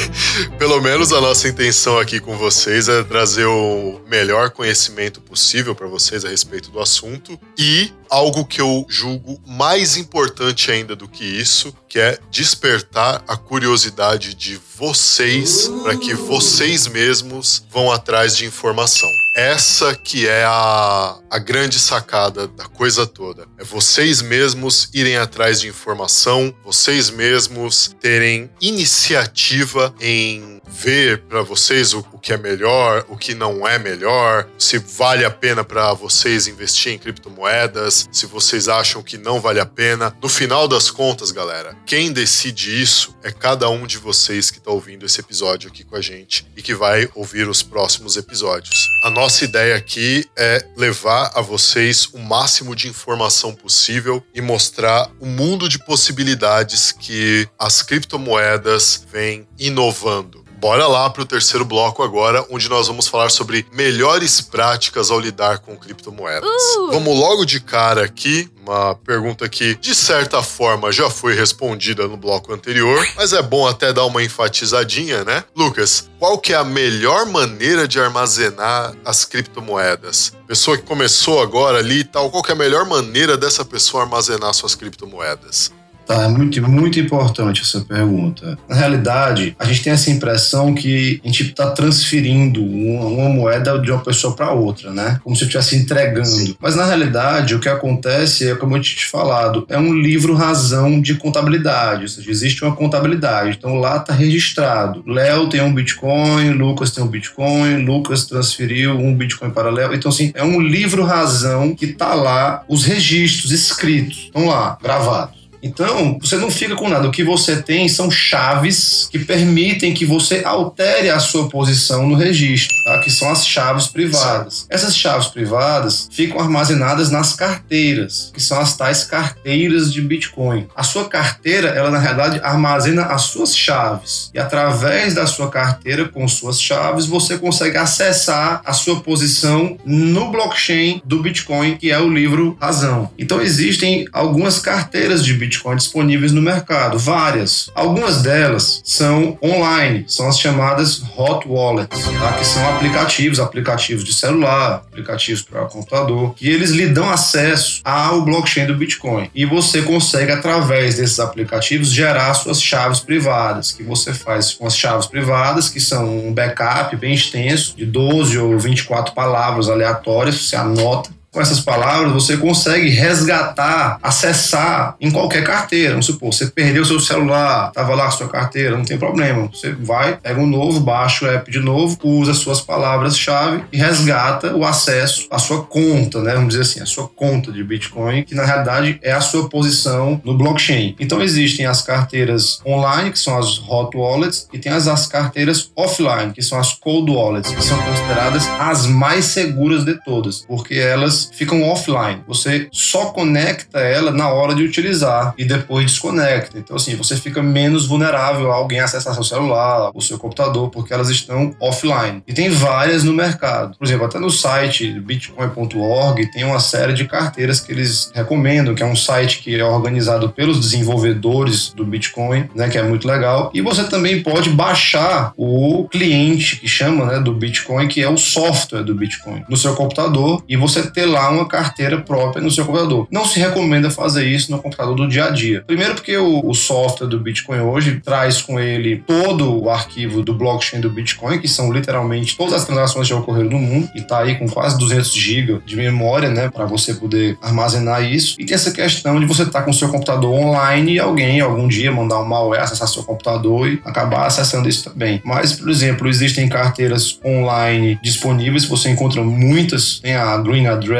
pelo menos a nossa intenção aqui com vocês é trazer o melhor conhecimento possível para vocês a respeito do assunto e algo que eu julgo mais importante ainda do que isso, que é despertar a curiosidade de vocês para que vocês mesmos vão atrás de informação. Essa que é a, a grande sacada da coisa toda. É vocês mesmos irem atrás de informação, vocês mesmos terem iniciativa em ver para vocês o, o, que é melhor, o que não é melhor, se vale a pena para vocês investir em criptomoedas, se vocês acham que não vale a pena. No final das contas, galera, quem decide isso é cada um de vocês que está ouvindo esse episódio aqui com a gente e que vai ouvir os próximos episódios. A nossa ideia aqui é levar a vocês o máximo de informação possível e mostrar o mundo de possibilidades que as criptomoedas vêm inovando. Bora lá para o terceiro bloco agora, onde nós vamos falar sobre melhores práticas ao lidar com criptomoedas. Uh! Vamos logo de cara aqui, uma pergunta que de certa forma já foi respondida no bloco anterior, mas é bom até dar uma enfatizadinha, né? Lucas, qual que é a melhor maneira de armazenar as criptomoedas? Pessoa que começou agora ali e tal, qual que é a melhor maneira dessa pessoa armazenar suas criptomoedas? Tá, é muito, muito importante essa pergunta. Na realidade, a gente tem essa impressão que a gente está transferindo uma, uma, moeda de uma pessoa para outra, né? Como se eu estivesse entregando. Sim. Mas na realidade, o que acontece é, como eu tinha te falado, é um livro razão de contabilidade, ou seja, existe uma contabilidade. Então lá está registrado. Léo tem um Bitcoin, Lucas tem um Bitcoin, Lucas transferiu um Bitcoin para Léo. Então, assim, é um livro razão que está lá, os registros escritos, estão lá, gravados. Então, você não fica com nada. O que você tem são chaves que permitem que você altere a sua posição no registro, tá? que são as chaves privadas. Essas chaves privadas ficam armazenadas nas carteiras, que são as tais carteiras de Bitcoin. A sua carteira, ela na realidade armazena as suas chaves. E através da sua carteira com suas chaves, você consegue acessar a sua posição no blockchain do Bitcoin, que é o livro Razão. Então, existem algumas carteiras de Bitcoin Bitcoin disponíveis no mercado, várias. Algumas delas são online, são as chamadas hot wallets, tá? que são aplicativos, aplicativos de celular, aplicativos para computador, que eles lhe dão acesso ao blockchain do Bitcoin. E você consegue, através desses aplicativos, gerar suas chaves privadas, que você faz com as chaves privadas, que são um backup bem extenso, de 12 ou 24 palavras aleatórias, você anota com essas palavras, você consegue resgatar, acessar em qualquer carteira. Vamos supor, você perdeu seu celular, estava lá com sua carteira, não tem problema. Você vai, pega um novo, baixa o app de novo, usa suas palavras-chave e resgata o acesso à sua conta, né? Vamos dizer assim, a sua conta de Bitcoin, que na realidade é a sua posição no blockchain. Então existem as carteiras online, que são as hot wallets, e tem as, as carteiras offline, que são as cold wallets, que são consideradas as mais seguras de todas, porque elas ficam offline. Você só conecta ela na hora de utilizar e depois desconecta. Então, assim, você fica menos vulnerável a alguém acessar seu celular, o seu computador, porque elas estão offline. E tem várias no mercado. Por exemplo, até no site bitcoin.org tem uma série de carteiras que eles recomendam, que é um site que é organizado pelos desenvolvedores do Bitcoin, né, que é muito legal. E você também pode baixar o cliente que chama, né, do Bitcoin, que é o software do Bitcoin, no seu computador e você ter lá uma carteira própria no seu computador. Não se recomenda fazer isso no computador do dia a dia. Primeiro porque o, o software do Bitcoin hoje traz com ele todo o arquivo do blockchain do Bitcoin, que são literalmente todas as transações que já ocorreram no mundo, e tá aí com quase 200 GB de memória, né, para você poder armazenar isso. E tem essa questão de você estar tá com o seu computador online e alguém algum dia mandar um malware acessar seu computador e acabar acessando isso também. Mas, por exemplo, existem carteiras online disponíveis, você encontra muitas, tem a Green Address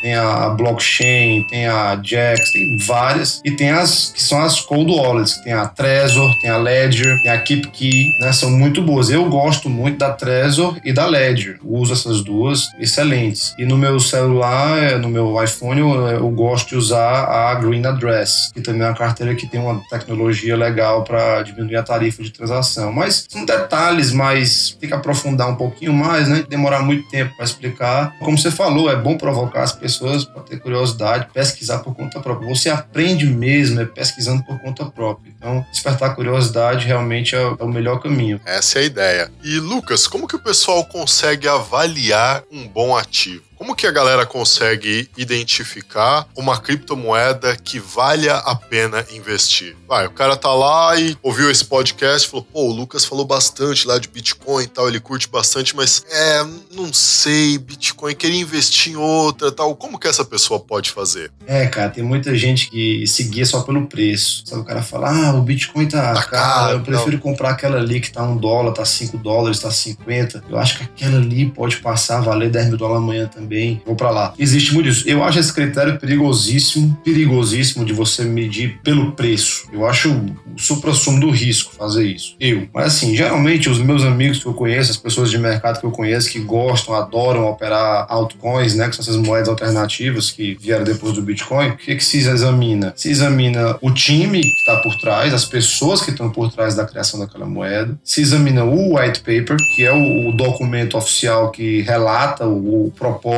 Tem a Blockchain, tem a Jax, tem várias. E tem as que são as cold wallets, que tem a Trezor, tem a Ledger, tem a KeepKey, né? São muito boas. Eu gosto muito da Trezor e da Ledger. Uso essas duas excelentes. E no meu celular, é, no meu iPhone, eu, eu gosto de usar a Green Address, que também é uma carteira que tem uma tecnologia legal para diminuir a tarifa de transação. Mas são detalhes, mas tem que aprofundar um pouquinho mais, né? Demorar muito tempo para explicar. Como você falou, é bom provocar as pessoas para ter curiosidade, pesquisar por conta própria. Você aprende mesmo é pesquisando por conta própria. Então, despertar curiosidade realmente é, é o melhor caminho. Essa é a ideia. E Lucas, como que o pessoal consegue avaliar um bom ativo? Como que a galera consegue identificar uma criptomoeda que valha a pena investir? Vai, o cara tá lá e ouviu esse podcast e falou: pô, o Lucas falou bastante lá de Bitcoin e tal, ele curte bastante, mas é, não sei, Bitcoin, queria investir em outra tal. Como que essa pessoa pode fazer? É, cara, tem muita gente que seguia só pelo preço. Sabe, o cara fala: ah, o Bitcoin tá, Tá caro, caro, eu prefiro não. comprar aquela ali que tá um dólar, tá cinco dólares, tá 50. Eu acho que aquela ali pode passar a valer 10 mil dólares amanhã também. Vou pra lá. Existe muito isso. Eu acho esse critério perigosíssimo, perigosíssimo de você medir pelo preço. Eu acho o supra-sumo do risco fazer isso. Eu. Mas assim, geralmente os meus amigos que eu conheço, as pessoas de mercado que eu conheço que gostam, adoram operar altcoins, né, que são essas moedas alternativas que vieram depois do Bitcoin, o que que se examina? Se examina o time que está por trás, as pessoas que estão por trás da criação daquela moeda. Se examina o white paper, que é o, o documento oficial que relata o, o propósito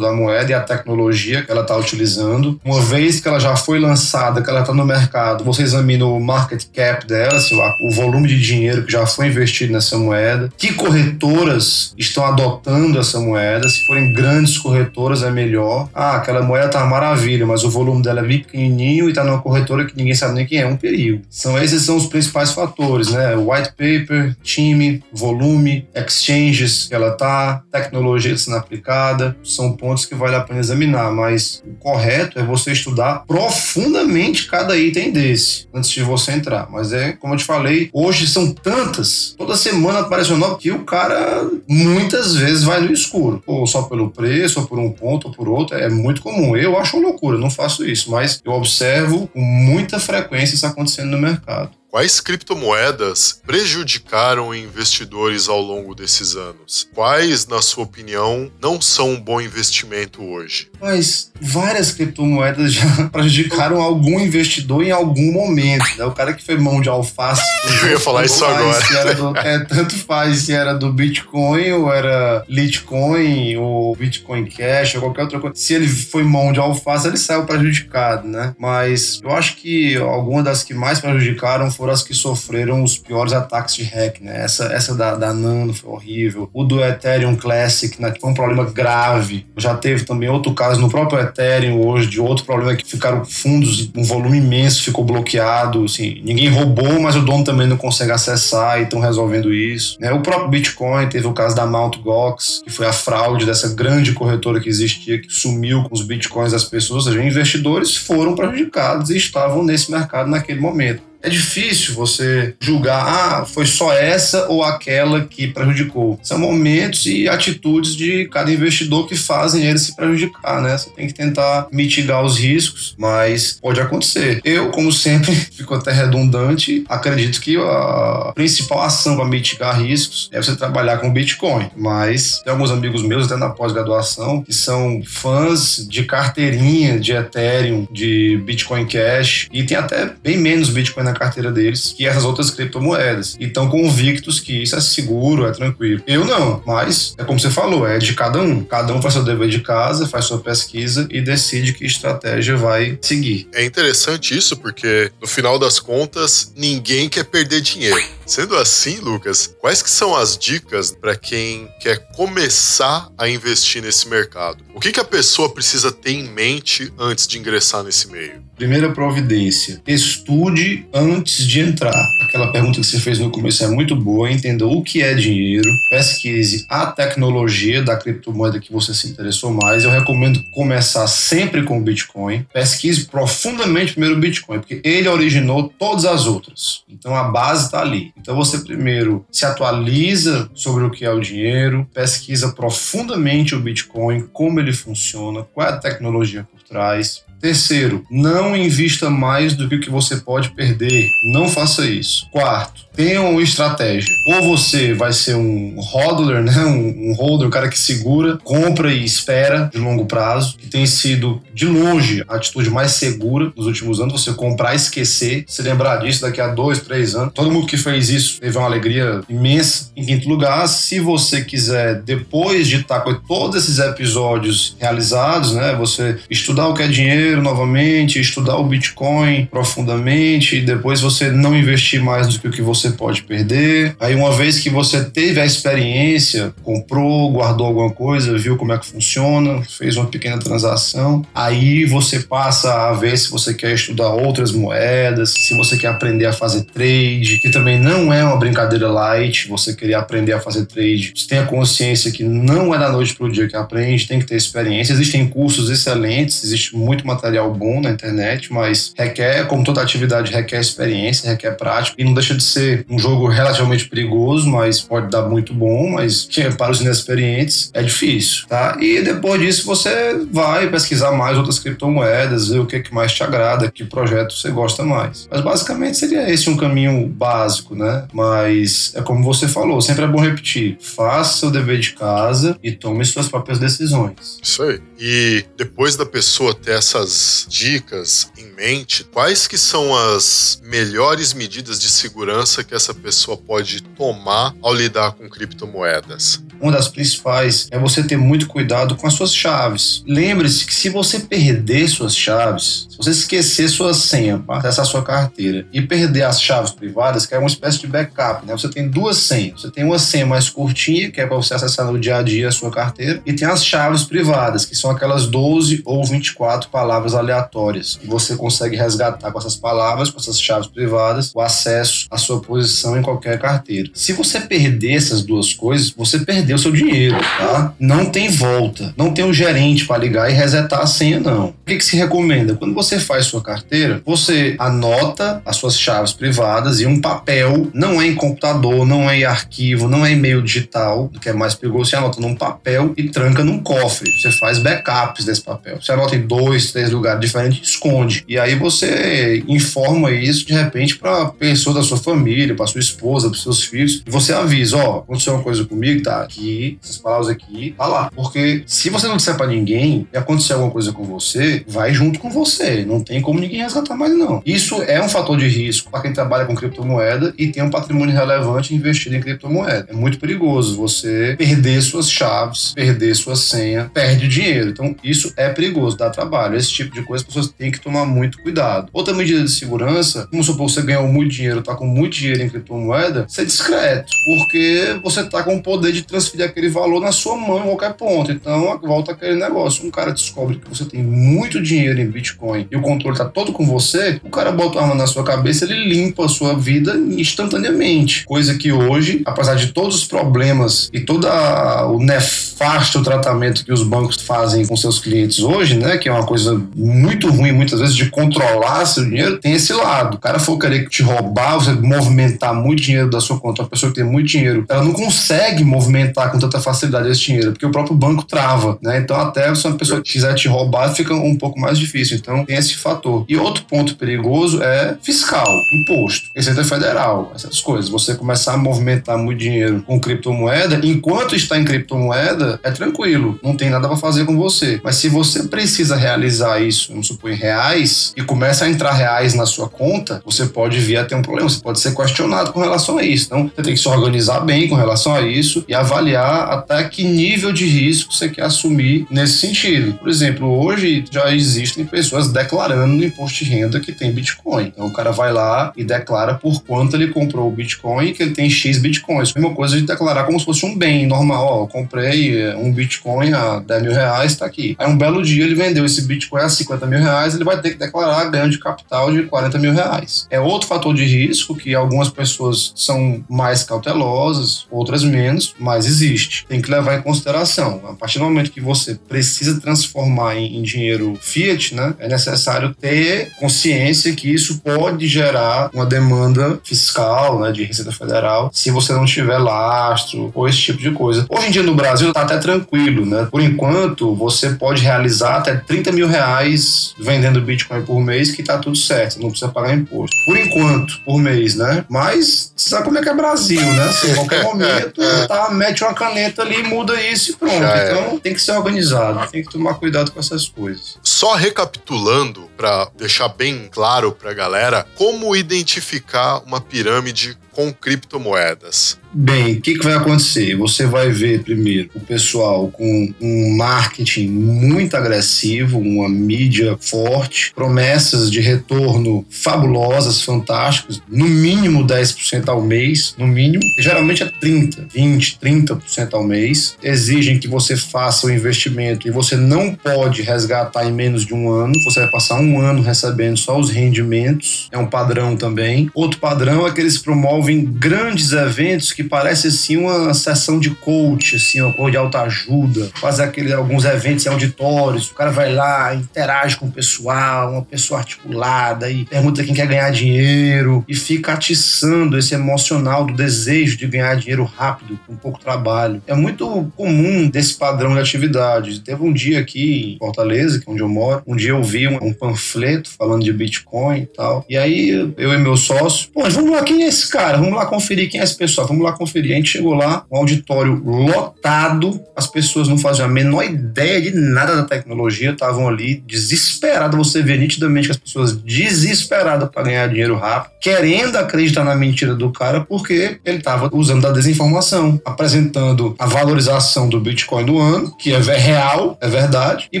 da moeda e a tecnologia que ela está utilizando. Uma vez que ela já foi lançada, que ela está no mercado, você examina o market cap dela, assim, o- volume de dinheiro que já foi investido nessa moeda. Que corretoras estão adotando essa moeda? Se forem grandes corretoras, é melhor. Ah, aquela moeda tá uma maravilha, mas o volume dela é bem pequenininho e tá numa corretora que ninguém sabe nem quem é, um perigo. São esses são os principais fatores, né? White paper, time, volume, exchanges que ela tá, tecnologia sendo aplicada, são pontos que vale a pena examinar, mas o correto é você estudar profundamente cada item desse antes de você entrar. Mas é, como eu te falei, hoje são tantas, toda semana aparece um novo que o cara muitas vezes vai no escuro, ou só pelo preço, ou por um ponto, ou por outro, é muito comum. Eu acho loucura, não faço isso, mas eu observo com muita frequência isso acontecendo no mercado. Quais criptomoedas prejudicaram investidores ao longo desses anos? Quais, na sua opinião, não são um bom investimento hoje? Mas várias criptomoedas já prejudicaram algum investidor em algum momento. Né? O cara que foi mão de alface. Eu ia falar isso agora. do- é, tanto faz se era do Bitcoin ou era Litecoin ou Bitcoin Cash ou qualquer outra coisa. Se ele foi mão de alface, ele saiu prejudicado, né? Mas eu acho que algumas das que mais prejudicaram foram as que sofreram os piores ataques de hack, né? Essa, essa da, da Nano foi horrível. O do Ethereum Classic, né? foi um problema grave. Já teve também outro caso no próprio Ethereum hoje, de outro problema que ficaram fundos, um volume imenso ficou bloqueado. Assim, ninguém roubou, mas o dono também não consegue acessar e estão resolvendo isso. Né? O próprio Bitcoin teve o caso da Mt. Gox, que foi a fraude dessa grande corretora que existia, que sumiu com os bitcoins das pessoas. Ou seja, investidores foram prejudicados e estavam nesse mercado naquele momento. É difícil você julgar, ah, foi só essa ou aquela que prejudicou. São momentos e atitudes de cada investidor que fazem ele se prejudicar, né? Você tem que tentar mitigar os riscos, mas pode acontecer. Eu, como sempre, fico até redundante, acredito que a principal ação para mitigar riscos é você trabalhar com Bitcoin. Mas tem alguns amigos meus, até na pós-graduação, que são fãs de carteirinha de Ethereum, de Bitcoin Cash, e tem até bem menos Bitcoin na carteira deles que essas outras criptomoedas. E estão convictos que isso é seguro, é tranquilo. Eu não, mas é como você falou, é de cada um. Cada um faz seu dever de casa, faz sua pesquisa e decide que estratégia vai seguir. É interessante isso porque, no final das contas, ninguém quer perder dinheiro. Sendo assim, Lucas, quais que são as dicas para quem quer começar a investir nesse mercado? O que, que a pessoa precisa ter em mente antes de ingressar nesse meio? Primeira providência: estude antes de entrar. aquela pergunta que você fez no começo é muito boa. Entenda o que é dinheiro, pesquise a tecnologia da criptomoeda que você se interessou mais. Eu recomendo começar sempre com o Bitcoin. Pesquise profundamente primeiro o Bitcoin, porque ele originou todas as outras. Então a base está ali. Então você primeiro se atualiza sobre o que é o dinheiro, pesquisa profundamente o Bitcoin, como ele funciona, qual é a tecnologia por trás, Terceiro, não invista mais do que o que você pode perder. Não faça isso. Quarto, tenha uma estratégia. Ou você vai ser um hodler, né? Um, um holder, um cara que segura, compra e espera de longo prazo, que tem sido, de longe, a atitude mais segura nos últimos anos. Você comprar esquecer, se lembrar disso daqui a dois, três anos. Todo mundo que fez isso teve uma alegria imensa. Em quinto lugar, se você quiser, depois de estar com todos esses episódios realizados, né? Você estudar o que é dinheiro, novamente, estudar o Bitcoin profundamente e depois você não investir mais do que o que você pode perder. Aí, uma vez que você teve a experiência, comprou, guardou alguma coisa, viu como é que funciona, fez uma pequena transação, aí você passa a ver se você quer estudar outras moedas, se você quer aprender a fazer trade, que também não é uma brincadeira light, você querer aprender a fazer trade. Você tem a consciência que não é da noite para o dia que aprende, tem que ter experiência. Existem cursos excelentes, existe muito material material bom na internet, mas requer, como toda atividade, requer experiência, requer prática e não deixa de ser um jogo relativamente perigoso, mas pode dar muito bom, mas para os inexperientes é difícil, tá? E depois disso você vai pesquisar mais outras criptomoedas, ver o que, é que mais te agrada, que projeto você gosta mais. Mas basicamente seria esse um caminho básico, né? Mas é como você falou, sempre é bom repetir: faça seu dever de casa e tome suas próprias decisões. Isso aí. E depois da pessoa ter essas dicas em mente, quais que são as melhores medidas de segurança que essa pessoa pode tomar ao lidar com criptomoedas? Uma das principais é você ter muito cuidado com as suas chaves. Lembre-se que se você perder suas chaves, se você esquecer sua senha para acessar sua carteira e perder as chaves privadas, que é uma espécie de backup, né? Você tem duas senhas. Você tem uma senha mais curtinha, que é para você acessar no dia a dia a sua carteira, e tem as chaves privadas, que são aquelas 12 ou 24 palavras palavras aleatórias. E você consegue resgatar com essas palavras, com essas chaves privadas, o acesso à sua posição em qualquer carteira. Se você perder essas duas coisas, você perdeu seu dinheiro, tá? Não tem volta. Não tem um gerente para ligar e resetar a senha, não. Que, que se recomenda? Quando você faz sua carteira, você anota as suas chaves privadas em um papel, não é em computador, não é em arquivo, não é e-mail digital, que é mais perigoso, você anota num papel e tranca num cofre. Você faz backups desse papel. Você anota em dois, três lugares diferentes, esconde. E aí você informa isso de repente para pessoa da sua família, para sua esposa, para seus filhos, e você avisa, ó, oh, aconteceu uma coisa comigo, tá aqui, essas palavras aqui, tá lá. Porque se você não disser para ninguém e acontecer alguma coisa com você, vai junto com você. Não tem como ninguém resgatar mais não. Isso é um fator de risco para quem trabalha com criptomoeda e tem um patrimônio relevante investido em criptomoeda. É muito perigoso você perder suas chaves, perder sua senha, perde dinheiro. Então isso é perigoso, dá trabalho. Esse tipo de coisa, as pessoas têm que tomar muito cuidado. Outra medida de segurança, como supor você ganhou muito dinheiro, tá com muito dinheiro em criptomoeda, ser discreto, porque você tá com o poder de transferir aquele valor na sua mão em qualquer ponto. Então, volta aquele negócio. Um cara descobre que você tem muito dinheiro em Bitcoin e o controle tá todo com você, o cara bota a arma na sua cabeça, ele limpa a sua vida instantaneamente. Coisa que hoje, apesar de todos os problemas e todo o nefasto tratamento que os bancos fazem com seus clientes hoje, né, que é uma coisa muito ruim, muitas vezes, de controlar seu dinheiro, tem esse lado. O cara for querer te roubar, você movimentar muito dinheiro da sua conta, uma pessoa que tem muito dinheiro, ela não consegue movimentar com tanta facilidade esse dinheiro, porque o próprio banco trava, né? Então, até se uma pessoa quiser te roubar, fica um pouco mais difícil. Então, tem esse fator. E outro ponto perigoso é fiscal, imposto, Receita Federal, essas coisas. Você começar a movimentar muito dinheiro com criptomoeda, enquanto está em criptomoeda, é tranquilo, não tem nada para fazer com você. Mas se você precisa realizar isso, vamos supor, em reais, e começa a entrar reais na sua conta, você pode vir a ter um problema, você pode ser questionado com relação a isso. Então, você tem que se organizar bem com relação a isso e avaliar até que nível de risco você quer assumir nesse sentido. Por exemplo, hoje já já existem pessoas declarando no imposto de renda que tem Bitcoin. Então o cara vai lá e declara por quanto ele comprou o Bitcoin que ele tem X Bitcoins. Mesma coisa de declarar como se fosse um bem normal. Ó, comprei eh, um Bitcoin a 10 mil reais, tá aqui. Aí um belo dia ele vendeu esse Bitcoin a 50 mil reais, ele vai ter que declarar ganho de capital de 40 mil reais. É outro fator de risco que algumas pessoas são mais cautelosas, outras menos, mas existe. Tem que levar em consideração. A partir do momento que você precisa transformar em dinheiro fiat, né, é necessário ter consciência que isso pode gerar uma demanda fiscal, né, de Receita Federal, se você não tiver lastro ou esse tipo de coisa. Hoje em dia no Brasil está até tranquilo, né? Por enquanto, você pode realizar até 30 mil reais vendendo Bitcoin por mês, que tá tudo certo, não precisa pagar imposto. Por enquanto, por mês, né? Mas sabe como é que é Brasil, né? Assim, qualquer momento, tá, mete uma caneta ali, muda isso e pronto. É. Então tem que ser organizado, tem que tomar cuidado com essas coisas. Só recapitulando, para deixar bem claro pra galera, como identificar uma pirâmide com criptomoedas? Bem, o que, que vai acontecer? Você vai ver primeiro o pessoal com um marketing muito agressivo, uma mídia forte, promessas de retorno fabulosas, fantásticas, no mínimo 10% ao mês, no mínimo, geralmente é 30, 20, 30% ao mês. Exigem que você faça o investimento e você não pode resgatar em menos de um ano, você vai passar um ano recebendo só os rendimentos, é um padrão também. Outro padrão é que eles promovem grandes eventos que parece assim uma sessão de coach, assim, uma coisa de autoajuda, faz aquele, alguns eventos em auditórios, o cara vai lá, interage com o pessoal, uma pessoa articulada e pergunta quem quer ganhar dinheiro e fica atiçando esse emocional do desejo de ganhar dinheiro rápido, com pouco trabalho. É muito comum desse padrão de atividade. Teve um dia aqui em Fortaleza, que é onde eu moro, um dia eu vi um, um panfleto falando de Bitcoin e tal, e aí eu e meu sócio, pô, vamos lá, quem é esse cara? Vamos lá conferir quem é esse pessoal, vamos lá conferir. A gente chegou lá, um auditório lotado, as pessoas não faziam a menor ideia de nada da tecnologia, estavam ali desesperadas. Você vê nitidamente que as pessoas desesperadas para ganhar dinheiro rápido, querendo acreditar na mentira do cara, porque ele estava usando da desinformação, apresentando a valorização do Bitcoin do ano, que é real, é verdade, e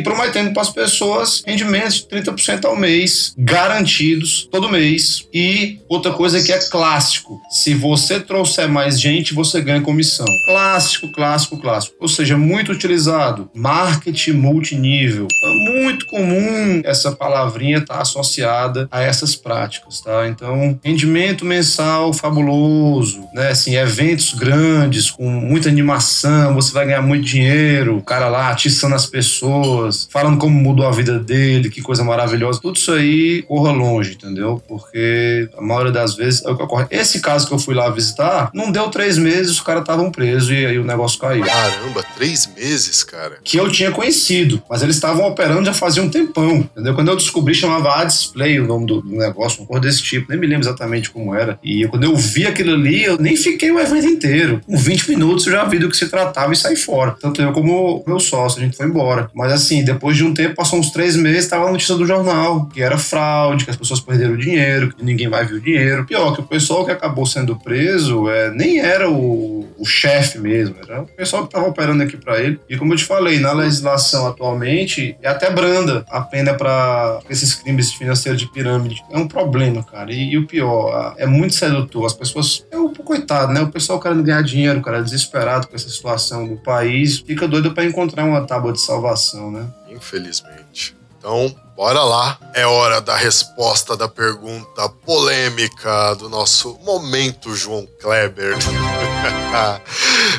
prometendo para as pessoas rendimentos de 30% ao mês, garantidos todo mês. E outra coisa que é clássico: se você trouxer mais gente, você ganha comissão. Clássico, clássico, clássico. Ou seja, muito utilizado. Marketing multinível. É muito comum essa palavrinha estar tá associada a essas práticas, tá? Então, rendimento mensal fabuloso, né? Assim, eventos grandes com muita animação, você vai ganhar muito dinheiro, o cara lá atiçando as pessoas, falando como mudou a vida dele, que coisa maravilhosa. Tudo isso aí corra longe, entendeu? Porque a maioria das vezes é o que ocorre. Esse caso que eu fui lá visitar, não deu três meses, os caras estavam presos e aí o negócio caiu. Caramba, três meses, cara. Que eu tinha conhecido, mas eles estavam operando já fazia um tempão, entendeu? Quando eu descobri, chamava A-Display o nome do, do negócio, uma coisa desse tipo, nem me lembro exatamente como era. E quando eu vi aquilo ali, eu nem fiquei o evento inteiro. Com 20 minutos eu já vi do que se tratava e saí fora. Tanto eu como meu sócio, a gente foi embora. Mas assim, depois de um tempo, passou uns três meses, tava a notícia do jornal, que era fraude, que as pessoas perderam dinheiro, que ninguém vai ver o dinheiro. Pior, que o pessoal que acabou sendo preso é, nem era o, o chefe mesmo, era o pessoal que estava operando aqui para ele. E como eu te falei, na legislação atualmente é até branda a pena para esses crimes financeiros de pirâmide. É um problema, cara. E, e o pior, é muito sedutor. As pessoas, é o coitado, né? O pessoal querendo ganhar dinheiro, cara, desesperado com essa situação do país, fica doido para encontrar uma tábua de salvação, né? Infelizmente. Então, bora lá. É hora da resposta da pergunta polêmica do nosso momento João Kleber.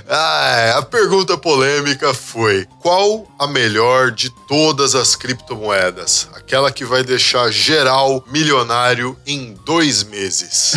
ah, a pergunta polêmica foi: qual a melhor de todas as criptomoedas? Aquela que vai deixar geral milionário em dois meses.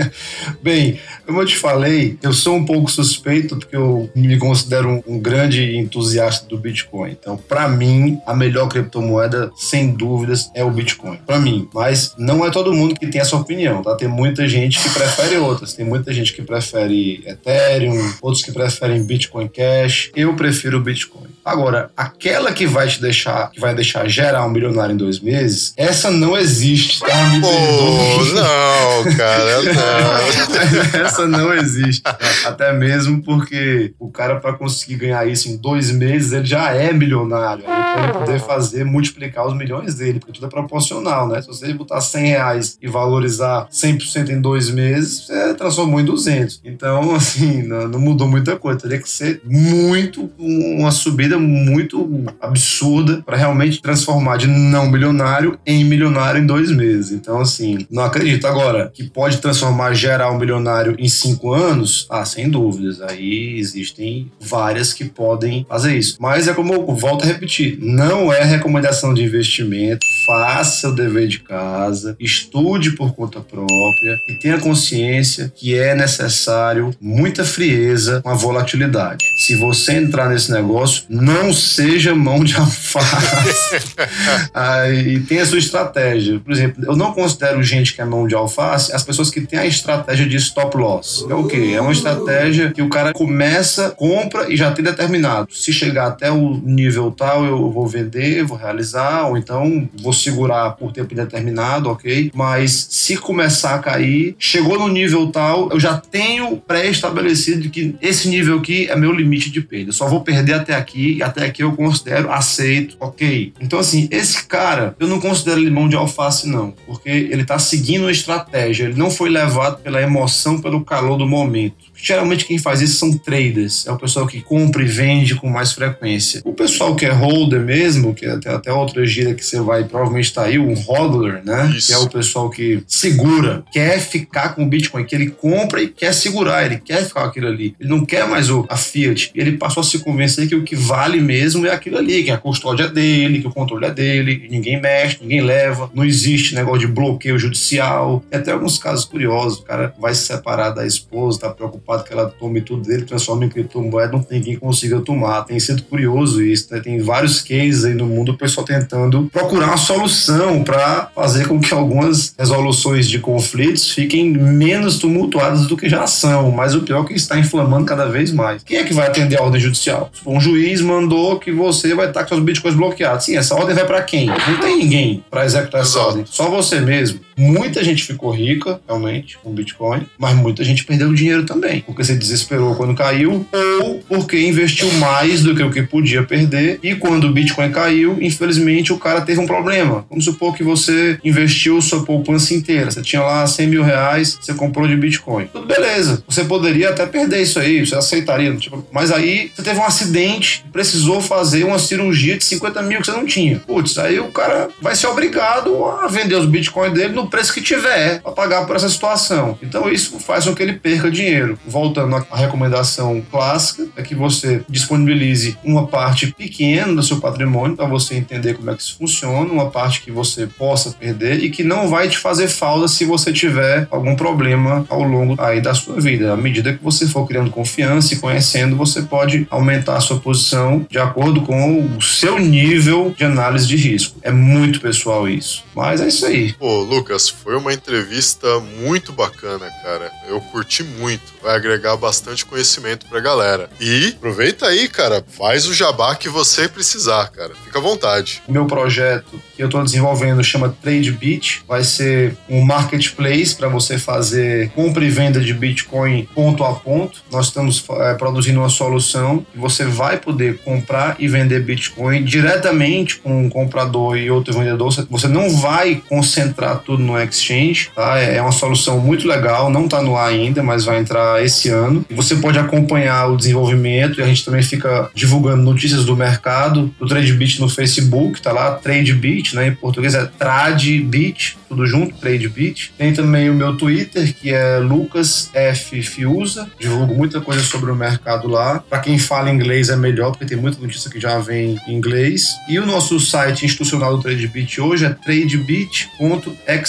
Bem, como eu te falei, eu sou um pouco suspeito porque eu me considero um, grande entusiasta do Bitcoin. Então, para mim, a melhor criptomoeda, sem dúvidas, é o Bitcoin. Para mim. Mas não é todo mundo que tem essa opinião, tá? Tem muita gente que prefere outras. Tem muita gente que prefere Ethereum, outros que preferem Bitcoin Cash. Eu prefiro o Bitcoin. Agora, aquela que vai te deixar, que vai deixar gerar um milionário em dois meses, essa não existe, tá? Me Pô, não, cara, não. Essa não existe. Até mesmo porque o cara, para conseguir ganhar isso em dois meses, ele já é milionário. Ele poder fazer, multiplicar os milhões dele, porque tudo é proporcional, né? Se você botar 100 reais e valorizar 100% em dois meses, você transformou em 200. Então, assim, não, mudou muita coisa. Teria que ser muito, uma subida muito absurda para realmente transformar de não milionário em milionário em dois meses. Então, assim, não acredito. Agora, que pode transformar geral milionário em cinco anos, ah, sem dúvidas. Aí existem várias que podem fazer isso. Mas é como eu volto a repetir: não é recomendação de investimento. Faça o dever de casa, estude por conta própria e tenha consciência que é necessário muita frieza com a volatilidade. Se você entrar nesse negócio, não seja mão de alface. Aí tem a sua estratégia. Por exemplo, eu não considero gente que é mão de alface as pessoas que têm a estratégia de stop loss. É o quê? É uma estratégia que o cara começa, compra e já tem determinado. Se chegar até o nível tal, eu vou vender, vou realizar, ou então vou segurar por tempo indeterminado, ok? Mas se começar a cair, chegou no nível tal, eu já tenho pré-estabelecido que esse nível aqui é meu limite de perda. Eu só vou perder até aqui, e até aqui eu considero aceito, ok? Então, assim, esse cara, eu não considero ele mão de alface, não, porque ele tá seguindo uma estratégia, ele não foi levado pela emoção, pelo calor do momento. Geralmente quem faz isso são traders, é o pessoal que compra e vende com mais frequência. O pessoal que é holder mesmo, que é até, até outra gira que você vai provavelmente estar aí, um hodler, né? Isso. Que é o pessoal que segura, quer ficar com o Bitcoin, que ele compra e quer segurar, ele quer ficar com aquilo ali. Ele não quer mais o, a Fiat. E ele passou a se convencer que o que vale mesmo é aquilo ali, que a custódia é dele, que o controle é dele, ninguém mexe, ninguém leva, não existe negócio de bloqueio judicial. Tem até alguns casos curiosos, o cara vai se separar da esposa, tá preocupado que ela tome tudo dele, transforma em criptomoeda, não tem quem consiga tomar. Tem sido curioso isso, né? Tem vários cases aí no mundo, o pessoal tentando procurar uma solução para fazer com que algumas resoluções de conflitos fiquem menos tumultuadas do que já são. Mas o pior é que está inflamando cada vez mais. Quem é que vai atender a ordem judicial? Um juiz mandou que você vai estar com seus bitcoins bloqueados. Sim, essa ordem vai para quem? Não tem ninguém para executar essa ordem. Só você mesmo. Muita gente ficou rica, realmente, com Bitcoin, mas muita gente perdeu dinheiro também. Porque se desesperou quando caiu, ou porque investiu mais do que o que podia perder. E quando o Bitcoin caiu, infelizmente o cara teve um problema. Vamos supor que você investiu sua poupança inteira. Você tinha lá 100 mil reais, você comprou de Bitcoin. Tudo beleza. Você poderia até perder isso aí, você aceitaria. Tipo, mas aí você teve um acidente, precisou fazer uma cirurgia de 50 mil que você não tinha. Putz, aí o cara vai ser obrigado a vender os bitcoins dele no preço que tiver para pagar por essa situação. Então isso faz com que ele perca dinheiro. Voltando à recomendação clássica, é que você disponibilize uma parte pequena do seu patrimônio para você entender como é que isso funciona, uma parte que você possa perder e que não vai te fazer falta se você tiver algum problema ao longo aí da sua vida. À medida que você for criando confiança e conhecendo, você pode aumentar a sua posição de acordo com o seu nível de análise de risco. É muito pessoal isso. Mas é isso aí. Pô, Lucas, foi uma entrevista muito bacana, cara. Eu curti muito. Vai agregar bastante conhecimento pra galera. E aproveita aí, cara. Faz o jabá que você precisar, cara. Fica à vontade. Meu projeto que eu estou desenvolvendo chama TradeBit. Vai ser um marketplace para você fazer compra e venda de Bitcoin ponto a ponto. Nós estamos eh, produzindo uma solução que você vai poder comprar e vender Bitcoin diretamente com um comprador e outro vendedor. Você não vai concentrar tudo no exchange, tá? É uma solução muito legal, não está no ar ainda, mas vai entrar esse ano. Você pode acompanhar o desenvolvimento e a gente também fica divulgando notícias do mercado, do TradeBit no Facebook, tá lá, TradeBit, né? Em português é TradeBit, tudo junto, TradeBit. Tem também o meu Twitter, que é Lucas F. Fiuza. Divulgo muita coisa sobre o mercado lá. Para quem fala inglês é melhor, porque tem muita notícia que já vem em inglês. E o nosso site institucional do TradeBit hoje é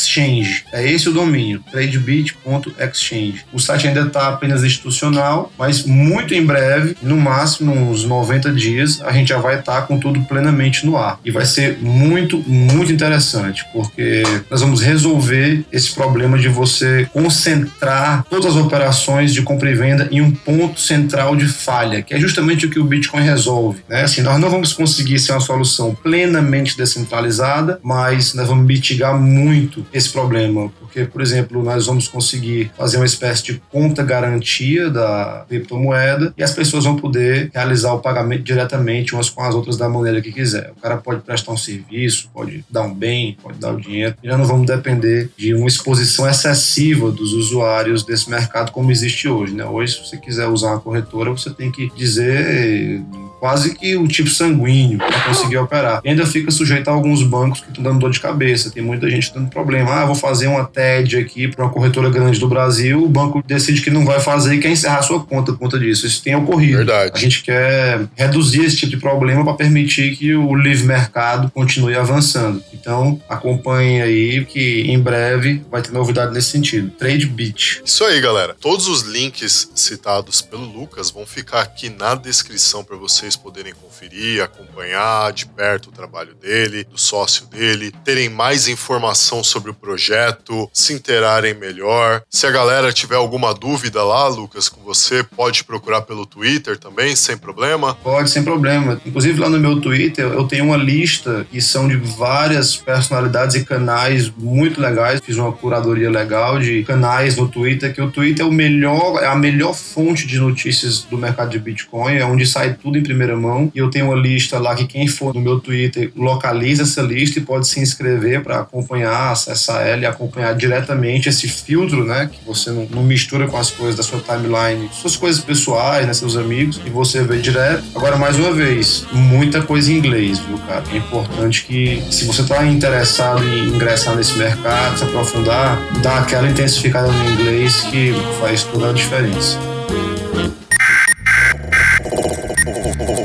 tradebit.exchange. É esse o domínio, tradebit.exchange. O site ainda está apenas institucional, mas muito em breve, no máximo uns 90 dias, a gente já vai estar com tudo plenamente no ar. E vai ser muito muito interessante, porque nós vamos resolver esse problema de você concentrar todas as operações de compra e venda em um ponto central de falha, que é justamente o que o Bitcoin resolve. Né? Assim, nós não vamos conseguir ser uma solução plenamente descentralizada, mas nós vamos mitigar muito esse problema, porque, por exemplo, nós vamos conseguir fazer uma espécie de conta garantia da criptomoeda e as pessoas vão poder realizar o pagamento diretamente umas com as outras da maneira que quiser. O cara pode prestar um serviço, pode dar um bem, pode dar o dinheiro, já não vamos depender de uma exposição excessiva dos usuários desse mercado como existe hoje. Né? Hoje, se você quiser usar uma corretora, você tem que dizer quase que o tipo sanguíneo para conseguir operar. E ainda fica sujeito a alguns bancos que estão dando dor de cabeça. Tem muita gente dando problema. Ah, vou fazer uma TED aqui para uma corretora grande do Brasil. O banco decide que não vai fazer e quer encerrar sua conta por conta disso. Isso tem ocorrido. Verdade. A gente quer reduzir esse tipo de problema para permitir que o livre mercado continue avançando. Então, acompanhe aí que em breve vai ter novidade nesse sentido. Trade Beat. Isso aí, galera. Todos os links citados pelo Lucas vão ficar aqui na descrição para vocês poderem conferir, acompanhar de perto o trabalho dele, do sócio dele, terem mais informação sobre o projeto, se interarem melhor. Se a galera tiver alguma dúvida lá, Lucas, com você, pode procurar pelo Twitter também, sem problema. Pode, sem problema. Inclusive lá no meu Twitter eu tenho uma lista que são de várias personalidades e canais muito legais. Fiz uma curadoria legal de canais no Twitter, que o Twitter é o melhor, é a melhor fonte de notícias do mercado de Bitcoin, é onde sai tudo em primeira mão. E eu tenho uma lista lá que quem for no meu Twitter localiza essa lista e pode se inscrever para acompanhar, acessar ela e acompanhar diretamente esse filtro, né? Que você não, não mistura com as coisas da sua timeline, suas coisas pessoais, né? Seus amigos, e você vê direto. Agora, mais uma vez, muita coisa em inglês, viu, cara? É importante que, se você está interessado em ingressar nesse mercado, se aprofundar, dá aquela intensificada no inglês que faz toda a diferença.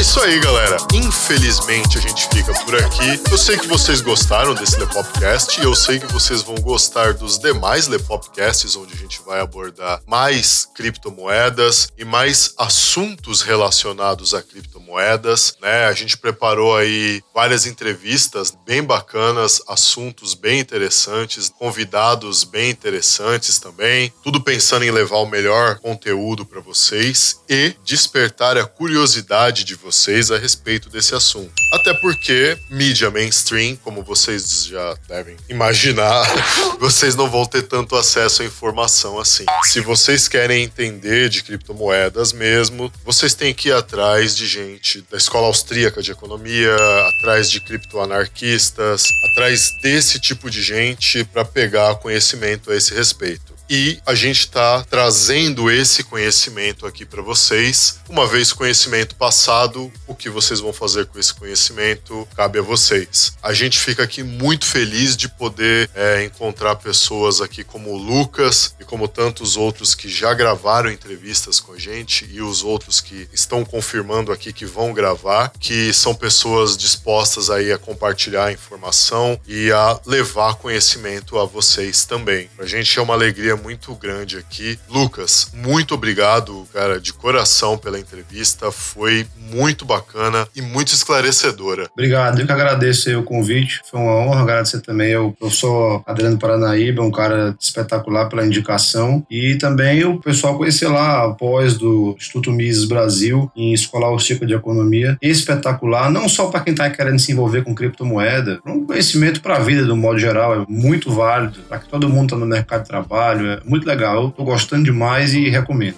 É isso aí, galera. Infelizmente a gente fica por aqui. Eu sei que vocês gostaram desse Lepopcast e eu sei que vocês vão gostar dos demais Lepopcasts, onde a gente vai abordar mais criptomoedas e mais assuntos relacionados a criptomoedas. Né? A gente preparou aí várias entrevistas bem bacanas, assuntos bem interessantes, convidados bem interessantes também. Tudo pensando em levar o melhor conteúdo para vocês e despertar a curiosidade de vocês a respeito desse assunto. Até porque mídia mainstream, como vocês já devem imaginar, vocês não vão ter tanto acesso à informação assim. Se vocês querem entender de criptomoedas mesmo, vocês têm que ir atrás de gente da escola austríaca de economia, atrás de criptoanarquistas, atrás desse tipo de gente para pegar conhecimento a esse respeito. E a gente está trazendo esse conhecimento aqui para vocês. Uma vez conhecimento passado, o que vocês vão fazer com esse conhecimento cabe a vocês. A gente fica aqui muito feliz de poder é, encontrar pessoas aqui como o Lucas e como tantos outros que já gravaram entrevistas com a gente e os outros que estão confirmando aqui que vão gravar, que são pessoas dispostas aí a compartilhar informação e a levar conhecimento a vocês também. Pra gente é uma alegria muito grande aqui. Lucas, muito obrigado, cara, de coração pela entrevista. Foi muito bacana e muito esclarecedora. Obrigado, eu que agradeço o convite. Foi uma honra agradecer também ao professor Adriano Paranaíba, um cara espetacular pela indicação. E também o pessoal conhecer lá a pós do Instituto Mises Brasil, em Escola Austríaca de Economia. Espetacular, não só para quem está querendo se envolver com criptomoeda, um conhecimento para a vida, do modo geral, é muito válido, para que todo mundo está no mercado de trabalho, muito legal. Tô gostando demais e recomendo.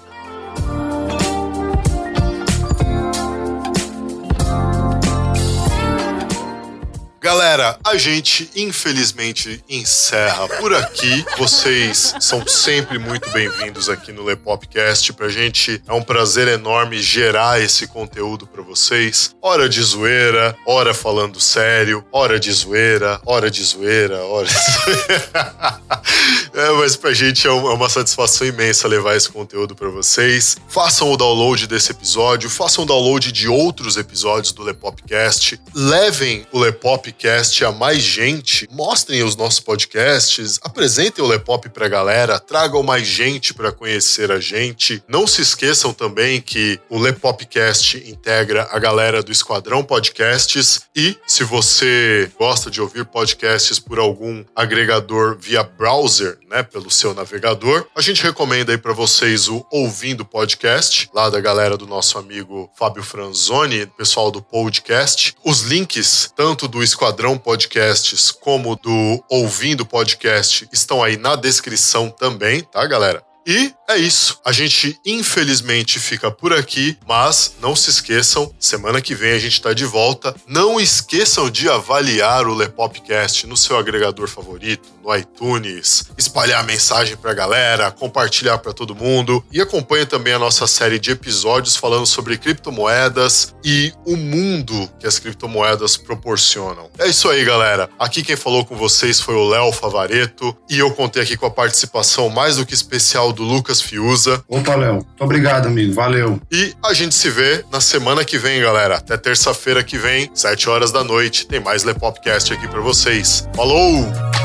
Galera, a gente infelizmente encerra por aqui. Vocês são sempre muito bem-vindos aqui no Lepopcast. Pra gente é um prazer enorme gerar esse conteúdo para vocês. Hora de zoeira, hora falando sério, hora de zoeira, hora de zoeira, hora de zoeira. é, mas pra gente é uma satisfação imensa levar esse conteúdo para vocês. Façam o download desse episódio, façam o download de outros episódios do Lepopcast. Levem o Lepopcast a mais gente, mostrem os nossos podcasts, apresentem o Lepop pra galera, tragam mais gente para conhecer a gente. Não se esqueçam também que o Lepopcast integra a galera do Esquadrão Podcasts e se você gosta de ouvir podcasts por algum agregador via browser, né, pelo seu navegador, a gente recomenda aí para vocês o Ouvindo Podcast, lá da galera do nosso amigo Fábio Franzoni, pessoal do podcast. Os links tanto do Esquadrão Podcasts como do Ouvindo Podcast estão aí na descrição também, tá, galera? E é isso. A gente infelizmente fica por aqui, mas não se esqueçam, semana que vem a gente está de volta. Não esqueçam de avaliar o Lepopcast no seu agregador favorito, no iTunes, espalhar a mensagem pra galera, compartilhar para todo mundo e acompanhe também a nossa série de episódios falando sobre criptomoedas e o mundo que as criptomoedas proporcionam. É isso aí, galera. Aqui quem falou com vocês foi o Léo Favareto e eu contei aqui com a participação mais do que especial do Lucas Fiuza. Opa, Léo. Muito obrigado, amigo. Valeu. E a gente se vê na semana que vem, galera. Até terça-feira que vem, 7 horas da noite, tem mais Lepopcast aqui para vocês. Falou!